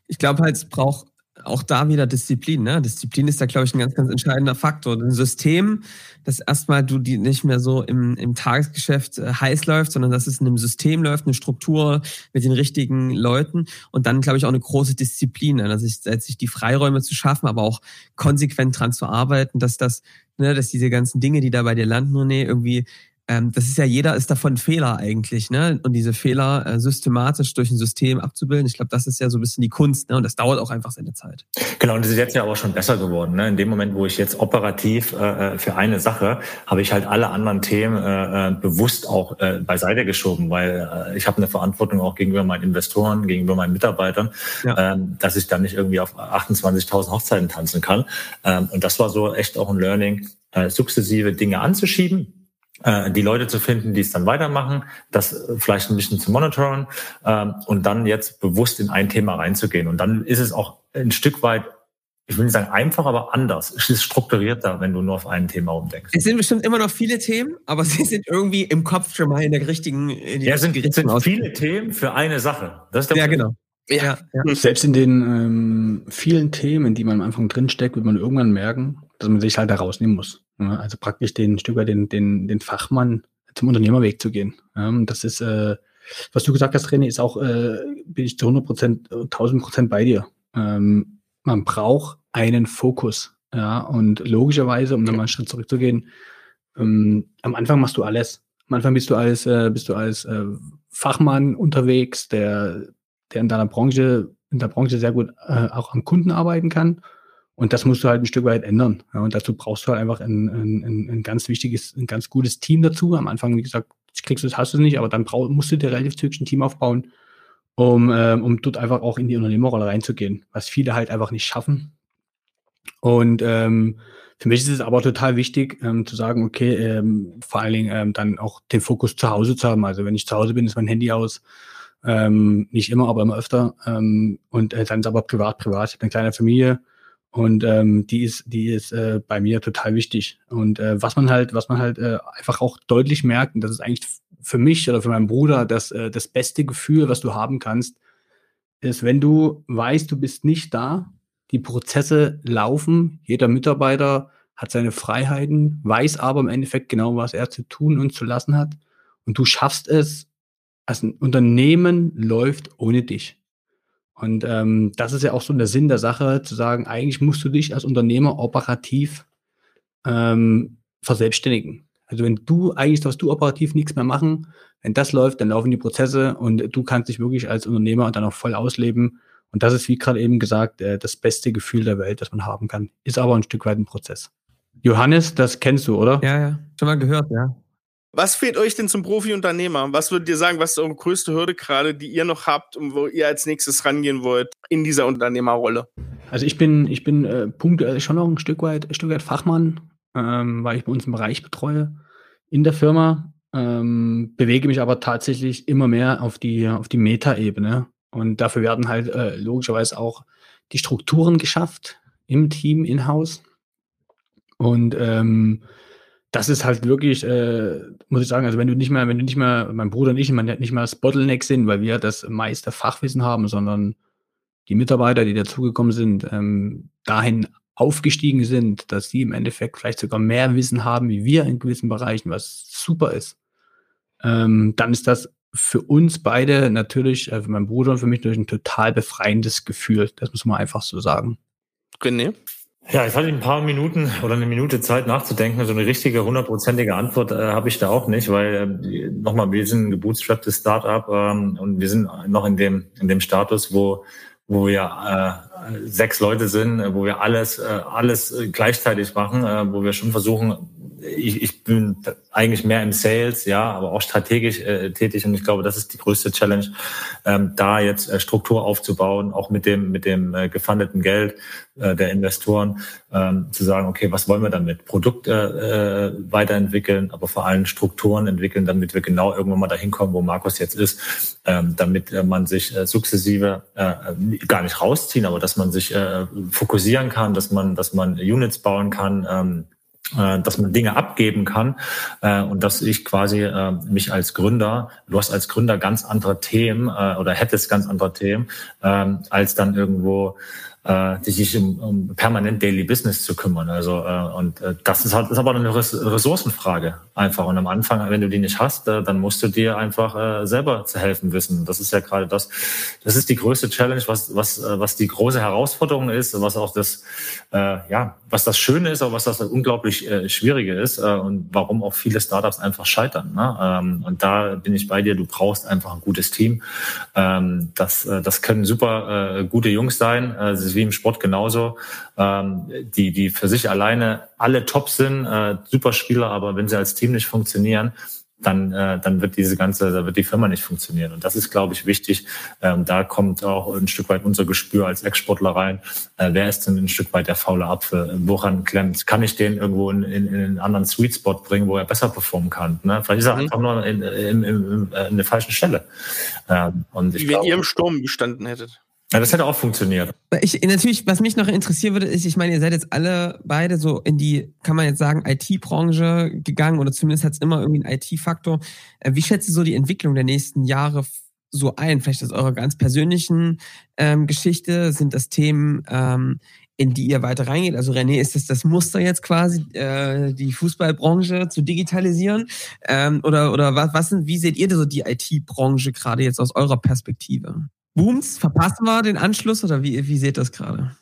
Ich glaube halt, es braucht auch da wieder Disziplin. Ne? Disziplin ist da, glaube ich, ein ganz, ganz entscheidender Faktor. Ein System, dass erstmal du die nicht mehr so im, im Tagesgeschäft äh, heiß läuft, sondern dass es in einem System läuft, eine Struktur mit den richtigen Leuten und dann, glaube ich, auch eine große Disziplin, ne? dass ich, sich die Freiräume zu schaffen, aber auch konsequent dran zu arbeiten, dass das, ne, dass diese ganzen Dinge, die da bei dir landen, René, irgendwie ähm, das ist ja jeder ist davon Fehler eigentlich, ne? Und diese Fehler äh, systematisch durch ein System abzubilden, ich glaube, das ist ja so ein bisschen die Kunst, ne? Und das dauert auch einfach seine Zeit. Genau, und das ist jetzt ja auch schon besser geworden. Ne? In dem Moment, wo ich jetzt operativ äh, äh für eine Sache habe ich halt alle anderen Themen äh, äh, bewusst auch äh, beiseite geschoben, weil äh, ich habe eine Verantwortung auch gegenüber meinen Investoren, gegenüber meinen Mitarbeitern, ja. äh, dass ich dann nicht irgendwie auf 28.000 Hochzeiten tanzen kann. Ähm, und das war so echt auch ein Learning, äh, sukzessive Dinge anzuschieben die Leute zu finden, die es dann weitermachen, das äh, vielleicht ein bisschen zu monitoren ähm, und dann jetzt bewusst in ein Thema reinzugehen. Und dann ist es auch ein Stück weit ich will nicht sagen einfach, aber anders. Es ist strukturierter, wenn du nur auf ein Thema umdenkst. Es sind bestimmt immer noch viele Themen, aber [LAUGHS] sie sind irgendwie im Kopf schon mal in der richtigen. In ja, sind, sind viele Themen für eine Sache. Das ist der ja, genau. Ja, ja. Selbst in den ähm, vielen Themen, die man am Anfang drinsteckt, wird man irgendwann merken, dass man sich halt da rausnehmen muss. Ja, also praktisch den Stück den, den, den Fachmann zum Unternehmerweg zu gehen. Ja, das ist, äh, was du gesagt hast, René, ist auch, äh, bin ich zu 100 Prozent, 1000 Prozent bei dir. Ähm, man braucht einen Fokus. Ja, und logischerweise, um dann mal einen Schritt zurückzugehen, ähm, am Anfang machst du alles. Am Anfang bist du als, äh, bist du als äh, Fachmann unterwegs, der, der in deiner Branche, in der Branche sehr gut äh, auch am Kunden arbeiten kann und das musst du halt ein Stück weit ändern. Ja, und dazu brauchst du halt einfach ein, ein, ein ganz wichtiges, ein ganz gutes Team dazu. Am Anfang, wie gesagt, kriegst du es, hast du es nicht, aber dann brauch, musst du dir relativ zügig ein Team aufbauen, um, ähm, um dort einfach auch in die Unternehmerrolle reinzugehen, was viele halt einfach nicht schaffen. Und ähm, für mich ist es aber total wichtig ähm, zu sagen, okay, ähm, vor allen Dingen ähm, dann auch den Fokus zu Hause zu haben. Also wenn ich zu Hause bin, ist mein Handy aus. Ähm, nicht immer, aber immer öfter. Ähm, und äh, dann ist aber privat, privat. Ich habe eine kleine Familie und ähm, die ist, die ist äh, bei mir total wichtig. Und äh, was man halt, was man halt äh, einfach auch deutlich merkt, und das ist eigentlich für mich oder für meinen Bruder das, äh, das beste Gefühl, was du haben kannst, ist, wenn du weißt, du bist nicht da, die Prozesse laufen, jeder Mitarbeiter hat seine Freiheiten, weiß aber im Endeffekt genau, was er zu tun und zu lassen hat. Und du schaffst es, also ein Unternehmen läuft ohne dich. Und ähm, das ist ja auch so der Sinn der Sache, zu sagen, eigentlich musst du dich als Unternehmer operativ ähm, verselbstständigen. Also wenn du eigentlich darfst du operativ nichts mehr machen, wenn das läuft, dann laufen die Prozesse und du kannst dich wirklich als Unternehmer dann auch voll ausleben. Und das ist, wie gerade eben gesagt, äh, das beste Gefühl der Welt, das man haben kann. Ist aber ein Stück weit ein Prozess. Johannes, das kennst du, oder? Ja, ja. Schon mal gehört, ja. Was fehlt euch denn zum Profi-Unternehmer? Was würdet ihr sagen, was ist eure größte Hürde gerade, die ihr noch habt und wo ihr als nächstes rangehen wollt in dieser Unternehmerrolle? Also ich bin, ich bin äh, punktuell schon noch ein Stück weit, ein Stück weit Fachmann, ähm, weil ich bei uns einen Bereich betreue in der Firma, ähm, bewege mich aber tatsächlich immer mehr auf die, auf die Meta-Ebene. Und dafür werden halt äh, logischerweise auch die Strukturen geschafft im Team, in-house. Und ähm, das ist halt wirklich, äh, muss ich sagen, also wenn du nicht mehr, wenn du nicht mehr, mein Bruder und ich, man nicht mehr das Bottleneck sind, weil wir das meiste Fachwissen haben, sondern die Mitarbeiter, die dazugekommen sind, ähm, dahin aufgestiegen sind, dass sie im Endeffekt vielleicht sogar mehr Wissen haben wie wir in gewissen Bereichen, was super ist, ähm, dann ist das für uns beide natürlich, äh, für meinen Bruder und für mich natürlich ein total befreiendes Gefühl. Das muss man einfach so sagen. René? Ja, jetzt hatte ich ein paar Minuten oder eine Minute Zeit nachzudenken. So eine richtige, hundertprozentige Antwort äh, habe ich da auch nicht, weil äh, nochmal, wir sind ein gebootstrapptes Startup ähm, und wir sind noch in dem in dem Status, wo wo wir äh, sechs Leute sind, wo wir alles äh, alles gleichzeitig machen, äh, wo wir schon versuchen, ich, ich bin eigentlich mehr im Sales, ja, aber auch strategisch äh, tätig und ich glaube, das ist die größte Challenge, ähm, da jetzt äh, Struktur aufzubauen, auch mit dem mit dem äh, gefundeten Geld äh, der Investoren, ähm, zu sagen, okay, was wollen wir damit? Produkte äh, weiterentwickeln, aber vor allem Strukturen entwickeln, damit wir genau irgendwann mal dahin kommen, wo Markus jetzt ist, ähm, damit äh, man sich äh, sukzessive äh, gar nicht rausziehen, aber dass man sich äh, fokussieren kann, dass man dass man Units bauen kann. Ähm, äh, dass man Dinge abgeben kann äh, und dass ich quasi äh, mich als Gründer, du hast als Gründer ganz andere Themen äh, oder hättest ganz andere Themen, äh, als dann irgendwo äh, sich um, um permanent Daily Business zu kümmern. Also äh, und äh, das ist halt ist aber eine Ressourcenfrage einfach. Und am Anfang, wenn du die nicht hast, äh, dann musst du dir einfach äh, selber zu helfen wissen. Das ist ja gerade das. Das ist die größte Challenge, was was äh, was die große Herausforderung ist, was auch das äh, ja was das Schöne ist, aber was das unglaublich äh, Schwierige ist äh, und warum auch viele Startups einfach scheitern. Ne? Ähm, und da bin ich bei dir. Du brauchst einfach ein gutes Team. Ähm, das äh, das können super äh, gute Jungs sein. Äh, wie im Sport genauso, ähm, die, die für sich alleine alle top sind, äh, super Spieler, aber wenn sie als Team nicht funktionieren, dann, äh, dann wird diese ganze, da wird die Firma nicht funktionieren. Und das ist, glaube ich, wichtig. Ähm, da kommt auch ein Stück weit unser Gespür als Ex-Sportler rein. Äh, wer ist denn ein Stück weit der faule Apfel? Woran klemmt? Kann ich den irgendwo in, in, in einen anderen Sweet Spot bringen, wo er besser performen kann? Ne? Vielleicht ist er mhm. einfach nur in, in, in, in, der falschen Stelle. Ähm, und ich Wie wenn ihr im Sturm gestanden hättet. Ja, das hätte auch funktioniert. Ich, natürlich, was mich noch interessieren würde, ist, ich meine, ihr seid jetzt alle beide so in die, kann man jetzt sagen, IT-Branche gegangen oder zumindest hat es immer irgendwie einen IT-Faktor. Äh, wie schätzt ihr so die Entwicklung der nächsten Jahre so ein? Vielleicht aus eurer ganz persönlichen ähm, Geschichte sind das Themen, ähm, in die ihr weiter reingeht. Also René, ist das das Muster jetzt quasi, äh, die Fußballbranche zu digitalisieren? Ähm, oder oder was, was sind, wie seht ihr so die IT-Branche gerade jetzt aus eurer Perspektive? Booms? Verpassen wir den Anschluss oder wie, wie seht ihr das gerade?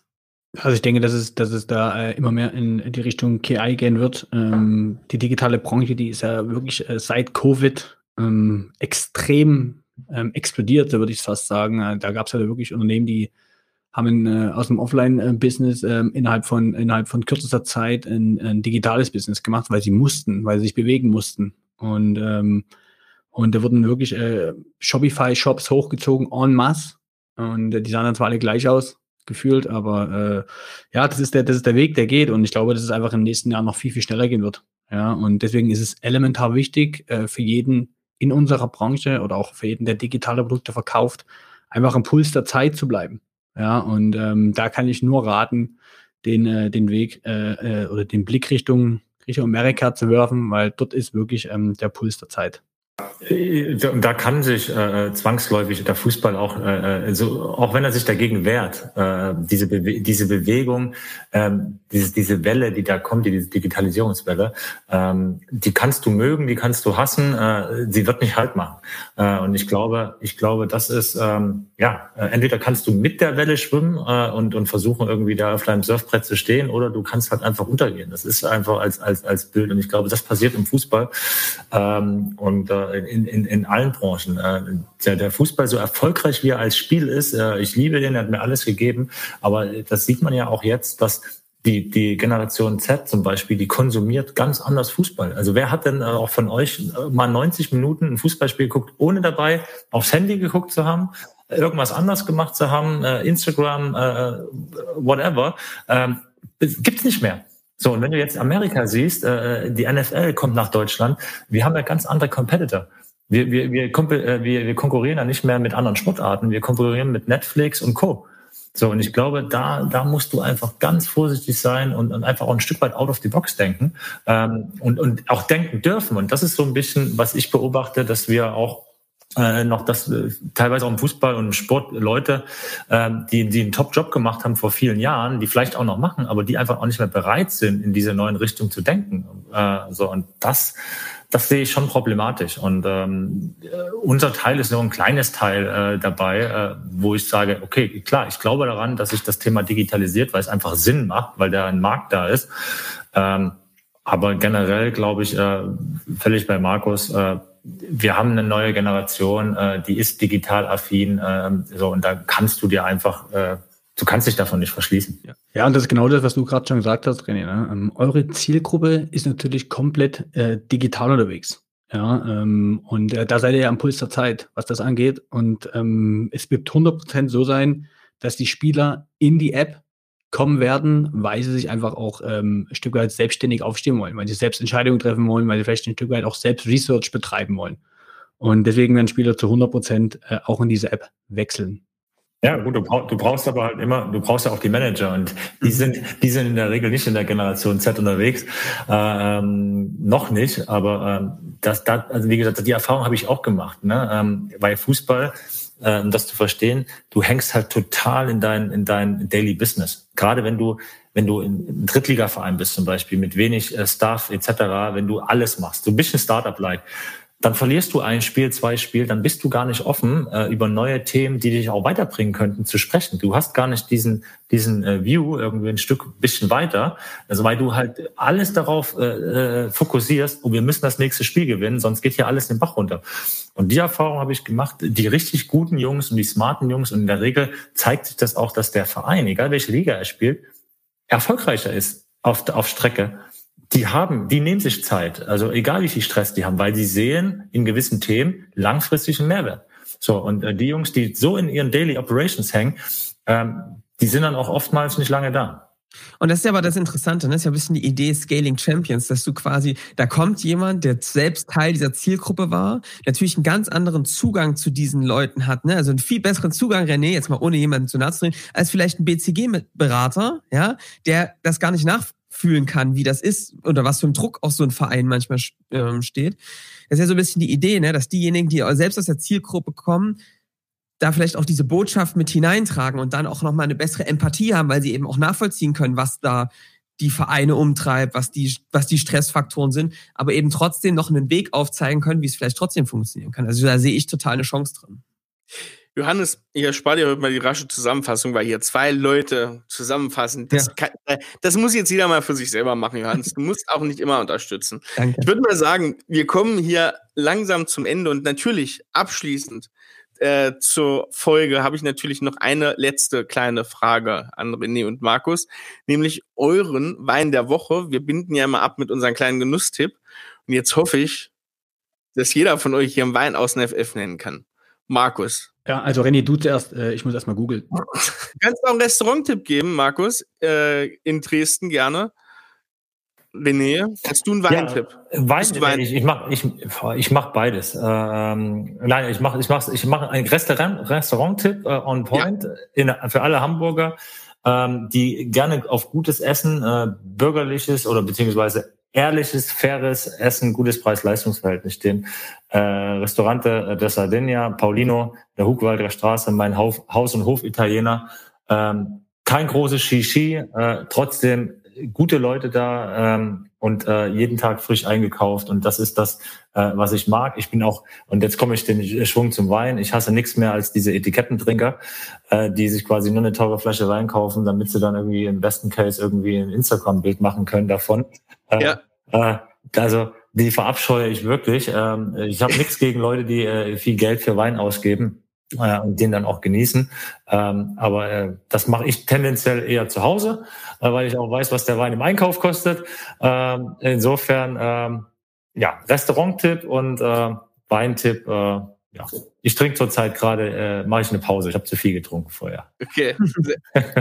Also ich denke, dass es, dass es da äh, immer mehr in die Richtung KI gehen wird. Ähm, die digitale Branche, die ist ja wirklich äh, seit Covid ähm, extrem ähm, explodiert, würde ich fast sagen. Äh, da gab es ja wirklich Unternehmen, die haben äh, aus dem Offline-Business äh, innerhalb von innerhalb von kürzester Zeit ein, ein, digitales Business gemacht, weil sie mussten, weil sie sich bewegen mussten. Und ähm, und da wurden wirklich äh, Shopify-Shops hochgezogen en masse. Und äh, die sahen dann zwar alle gleich aus, gefühlt, aber äh, ja, das ist der, das ist der Weg, der geht. Und ich glaube, dass es einfach im nächsten Jahr noch viel, viel schneller gehen wird. Ja, und deswegen ist es elementar wichtig äh, für jeden in unserer Branche oder auch für jeden, der digitale Produkte verkauft, einfach am Puls der Zeit zu bleiben. Ja, und ähm, da kann ich nur raten, den, äh, den Weg äh, äh, oder den Blick Richtung, Richtung Amerika zu werfen, weil dort ist wirklich ähm, der Puls der Zeit. Da kann sich äh, zwangsläufig der Fußball auch, äh, so, auch wenn er sich dagegen wehrt, äh, diese, Bewe diese Bewegung, ähm, diese, diese Welle, die da kommt, diese Digitalisierungswelle, ähm, die kannst du mögen, die kannst du hassen, äh, sie wird nicht halt machen. Äh, und ich glaube, ich glaube, das ist, ähm, ja, äh, entweder kannst du mit der Welle schwimmen äh, und, und versuchen irgendwie da auf deinem Surfbrett zu stehen, oder du kannst halt einfach untergehen. Das ist einfach als, als, als Bild. Und ich glaube, das passiert im Fußball. Ähm, und äh, in, in, in allen Branchen. Äh, der, Fußball so erfolgreich wie er als Spiel ist, äh, ich liebe den, er hat mir alles gegeben, aber das sieht man ja auch jetzt, dass die, die Generation Z zum Beispiel, die konsumiert ganz anders Fußball. Also wer hat denn äh, auch von euch mal 90 Minuten ein Fußballspiel geguckt, ohne dabei aufs Handy geguckt zu haben, irgendwas anders gemacht zu haben, Instagram, whatever, ähm, gibt's nicht mehr. So, und wenn du jetzt Amerika siehst, die NFL kommt nach Deutschland, wir haben ja ganz andere Competitor. Wir, wir, wir, äh, wir, wir konkurrieren ja nicht mehr mit anderen Sportarten, wir konkurrieren mit Netflix und Co. So, und ich glaube, da, da musst du einfach ganz vorsichtig sein und, und einfach auch ein Stück weit out of the box denken ähm, und, und auch denken dürfen. Und das ist so ein bisschen, was ich beobachte, dass wir auch äh, noch das äh, teilweise auch im Fußball und im Sport Leute, äh, die, die einen Top-Job gemacht haben vor vielen Jahren, die vielleicht auch noch machen, aber die einfach auch nicht mehr bereit sind, in diese neuen Richtung zu denken. Äh, so, und das das sehe ich schon problematisch. Und ähm, unser Teil ist nur ein kleines Teil äh, dabei, äh, wo ich sage, okay, klar, ich glaube daran, dass sich das Thema digitalisiert, weil es einfach Sinn macht, weil da ein Markt da ist. Ähm, aber generell glaube ich, äh, völlig bei Markus, äh, wir haben eine neue Generation, äh, die ist digital affin, äh, so und da kannst du dir einfach äh, du kannst dich davon nicht verschließen. Ja, ja und das ist genau das, was du gerade schon gesagt hast, René. Ne? Ähm, eure Zielgruppe ist natürlich komplett äh, digital unterwegs. Ja, ähm, und äh, da seid ihr ja am Puls der Zeit, was das angeht. Und ähm, es wird 100% so sein, dass die Spieler in die App kommen werden, weil sie sich einfach auch ähm, ein Stück weit selbstständig aufstehen wollen, weil sie selbst Entscheidungen treffen wollen, weil sie vielleicht ein Stück weit auch selbst Research betreiben wollen. Und deswegen werden Spieler zu 100% äh, auch in diese App wechseln. Ja, gut, du, brauch, du brauchst aber halt immer, du brauchst ja auch die Manager und die mhm. sind, die sind in der Regel nicht in der Generation Z unterwegs, ähm, noch nicht, aber ähm, das, das, also wie gesagt, die Erfahrung habe ich auch gemacht, ne? ähm, bei Fußball, um das zu verstehen, du hängst halt total in dein, in dein Daily Business. Gerade wenn du, wenn du in Drittligaverein bist zum Beispiel, mit wenig äh, Staff etc., wenn du alles machst, so ein bisschen Startup-like, dann verlierst du ein Spiel, zwei Spiele, dann bist du gar nicht offen, äh, über neue Themen, die dich auch weiterbringen könnten, zu sprechen. Du hast gar nicht diesen, diesen äh, View irgendwie ein Stück bisschen weiter, also weil du halt alles darauf äh, äh fokussierst, oh, wir müssen das nächste Spiel gewinnen, sonst geht hier alles den Bach runter. Und die Erfahrung habe ich gemacht, die richtig guten Jungs und die smarten Jungs, und in der Regel zeigt sich das auch, dass der Verein, egal welche Liga er spielt, erfolgreicher ist auf, auf Strecke die haben, die nehmen sich Zeit, also egal wie viel Stress die haben, weil sie sehen in gewissen Themen langfristigen Mehrwert. So, und äh, die Jungs, die so in ihren Daily Operations hängen, ähm, die sind dann auch oftmals nicht lange da. Und das ist ja aber das Interessante, ne? das ist ja ein bisschen die Idee Scaling Champions, dass du quasi, da kommt jemand, der selbst Teil dieser Zielgruppe war, natürlich einen ganz anderen Zugang zu diesen Leuten hat, ne? also einen viel besseren Zugang, René, jetzt mal ohne jemanden zu nahe zu reden, als vielleicht ein BCG-Berater, ja, der das gar nicht nach fühlen kann, wie das ist oder was für ein Druck auch so ein Verein manchmal ähm, steht. Das ist ja so ein bisschen die Idee, ne, dass diejenigen, die selbst aus der Zielgruppe kommen, da vielleicht auch diese Botschaft mit hineintragen und dann auch nochmal eine bessere Empathie haben, weil sie eben auch nachvollziehen können, was da die Vereine umtreibt, was die, was die Stressfaktoren sind, aber eben trotzdem noch einen Weg aufzeigen können, wie es vielleicht trotzdem funktionieren kann. Also da sehe ich total eine Chance drin. Johannes, ich erspare dir heute mal die rasche Zusammenfassung, weil hier zwei Leute zusammenfassen. Das, ja. kann, äh, das muss jetzt jeder mal für sich selber machen, Johannes. Du musst auch nicht immer unterstützen. Danke. Ich würde mal sagen, wir kommen hier langsam zum Ende und natürlich abschließend äh, zur Folge habe ich natürlich noch eine letzte kleine Frage an René und Markus, nämlich euren Wein der Woche. Wir binden ja immer ab mit unserem kleinen Genusstipp. Und jetzt hoffe ich, dass jeder von euch hier einen Wein aus dem FF nennen kann. Markus, ja, also René, du zuerst, äh, ich muss erstmal googeln. Kannst du auch einen Restaurant-Tipp geben, Markus? Äh, in Dresden gerne. René, hast du einen Weintipp? Ja, Wein, Wein? Ich, ich mache ich, ich mach beides. Ähm, nein, ich mache ich mach, ich mach einen Restaurant-Tipp Restaurant äh, on point ja. in, für alle Hamburger, ähm, die gerne auf gutes Essen, äh, bürgerliches oder beziehungsweise ehrliches, faires Essen, gutes Preis-Leistungs-Verhältnis stehen. Äh, Restaurante der Sardinia, Paulino, der Hugwalder Straße, mein Haus- und Hof-Italiener. Ähm, kein großes Shishi, äh, trotzdem gute Leute da ähm, und äh, jeden Tag frisch eingekauft. Und das ist das, äh, was ich mag. Ich bin auch, und jetzt komme ich den Schwung zum Wein. Ich hasse nichts mehr als diese Etikettentrinker, äh, die sich quasi nur eine teure Flasche Wein kaufen, damit sie dann irgendwie im besten Case irgendwie ein Instagram-Bild machen können davon. Äh, ja. Äh, also die verabscheue ich wirklich. Ähm, ich habe nichts gegen Leute, die äh, viel Geld für Wein ausgeben äh, und den dann auch genießen. Ähm, aber äh, das mache ich tendenziell eher zu Hause, äh, weil ich auch weiß, was der Wein im Einkauf kostet. Ähm, insofern, ähm, ja, Restaurant-Tipp und äh, Weintipp. Äh, ja, ich trinke zurzeit gerade, äh, mache ich eine Pause. Ich habe zu viel getrunken vorher. Okay,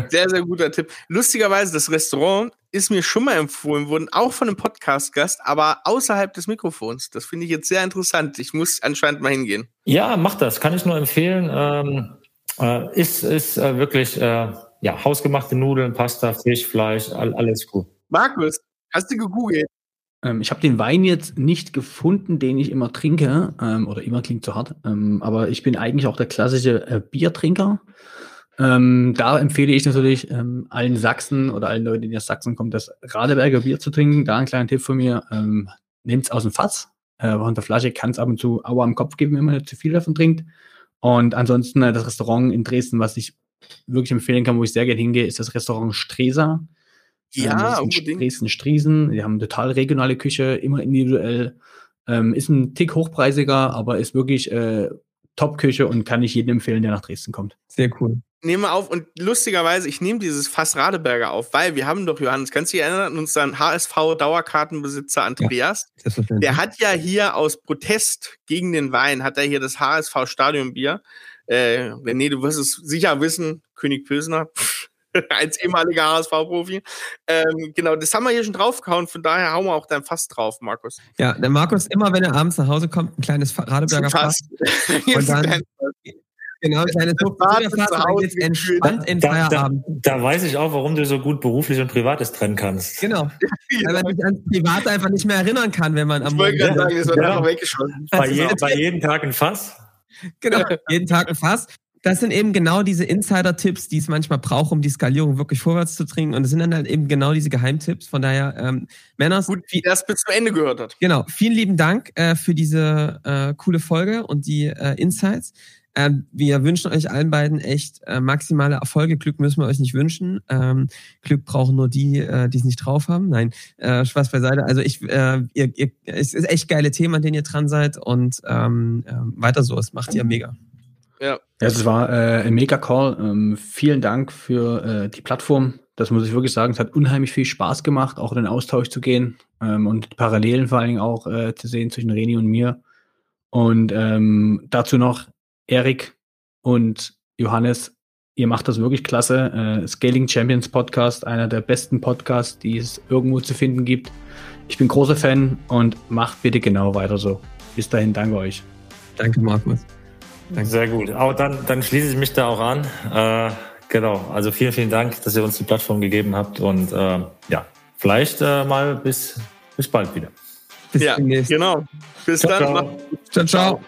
sehr, sehr guter Tipp. Lustigerweise, das Restaurant ist mir schon mal empfohlen worden, auch von einem Podcast-Gast, aber außerhalb des Mikrofons. Das finde ich jetzt sehr interessant. Ich muss anscheinend mal hingehen. Ja, mach das. Kann ich nur empfehlen. Ähm, äh, ist ist äh, wirklich äh, ja hausgemachte Nudeln, Pasta, Fisch, Fleisch, all, alles gut. Markus, hast du gegoogelt? Ähm, ich habe den Wein jetzt nicht gefunden, den ich immer trinke, ähm, oder immer klingt zu hart, ähm, aber ich bin eigentlich auch der klassische äh, Biertrinker. Ähm, da empfehle ich natürlich ähm, allen Sachsen oder allen Leuten, die aus Sachsen kommen, das Radeberger Bier zu trinken. Da ein kleiner Tipp von mir, ähm, nehmt es aus dem Fass. Äh, von der Flasche kann es ab und zu Aua am Kopf geben, wenn man nicht zu viel davon trinkt. Und ansonsten äh, das Restaurant in Dresden, was ich wirklich empfehlen kann, wo ich sehr gerne hingehe, ist das Restaurant Stresa. Ja, ähm, unbedingt. Dresden-Striesen. Die haben total regionale Küche, immer individuell. Ähm, ist ein Tick hochpreisiger, aber ist wirklich äh, Top-Küche und kann ich jedem empfehlen, der nach Dresden kommt. Sehr cool. Nehme auf und lustigerweise, ich nehme dieses Fass Radeberger auf, weil wir haben doch, Johannes, kannst du dich erinnern, unseren HSV-Dauerkartenbesitzer Andreas, ja, der hat ja hier aus Protest gegen den Wein, hat er hier das HSV-Stadionbier. Äh, nee, du wirst es sicher wissen, König Pilsner. [LAUGHS] als ehemaliger HSV-Profi. Ähm, genau, das haben wir hier schon draufgehauen, von daher hauen wir auch dann fast drauf, Markus. Ja, der Markus, immer wenn er abends nach Hause kommt, ein kleines Radeberger Fass. [LAUGHS] und dann, genau, ein kleines Fass, jetzt entspannt in Feierabend. Da, da, weiß ich auch, warum du so gut beruflich und Privates trennen kannst. Genau, [LAUGHS] weil man sich ans Private einfach nicht mehr erinnern kann, wenn man am Ich wollte gerade sagen, das wird genau. weggeschossen. Bei, je, bei jedem Tag ein Fass? Genau, jeden Tag ein Fass das sind eben genau diese Insider-Tipps, die es manchmal braucht, um die Skalierung wirklich vorwärts zu bringen. Und es sind dann halt eben genau diese Geheimtipps. Von daher, ähm, Männers. Gut, wie es bis zum Ende gehört hat. Genau. Vielen lieben Dank äh, für diese äh, coole Folge und die äh, Insights. Ähm, wir wünschen euch allen beiden echt äh, maximale Erfolge. Glück müssen wir euch nicht wünschen. Ähm, Glück brauchen nur die, äh, die es nicht drauf haben. Nein, äh, Spaß beiseite. Also ich, äh, ihr, ihr, es ist echt geile Themen, an denen ihr dran seid und ähm, äh, weiter so. Es macht ihr mega. Ja. Es war äh, ein Mega-Call. Ähm, vielen Dank für äh, die Plattform. Das muss ich wirklich sagen. Es hat unheimlich viel Spaß gemacht, auch in den Austausch zu gehen ähm, und die Parallelen vor allen Dingen auch äh, zu sehen zwischen Reni und mir. Und ähm, dazu noch Erik und Johannes. Ihr macht das wirklich klasse. Äh, Scaling Champions Podcast, einer der besten Podcasts, die es irgendwo zu finden gibt. Ich bin großer Fan und macht bitte genau weiter so. Bis dahin, danke euch. Danke, Markus. Danke. Sehr gut. Aber dann, dann schließe ich mich da auch an. Äh, genau. Also vielen, vielen Dank, dass ihr uns die Plattform gegeben habt und äh, ja, vielleicht äh, mal bis, bis bald wieder. Bis ja, genau. Bis ciao, dann. Ciao, ciao. ciao.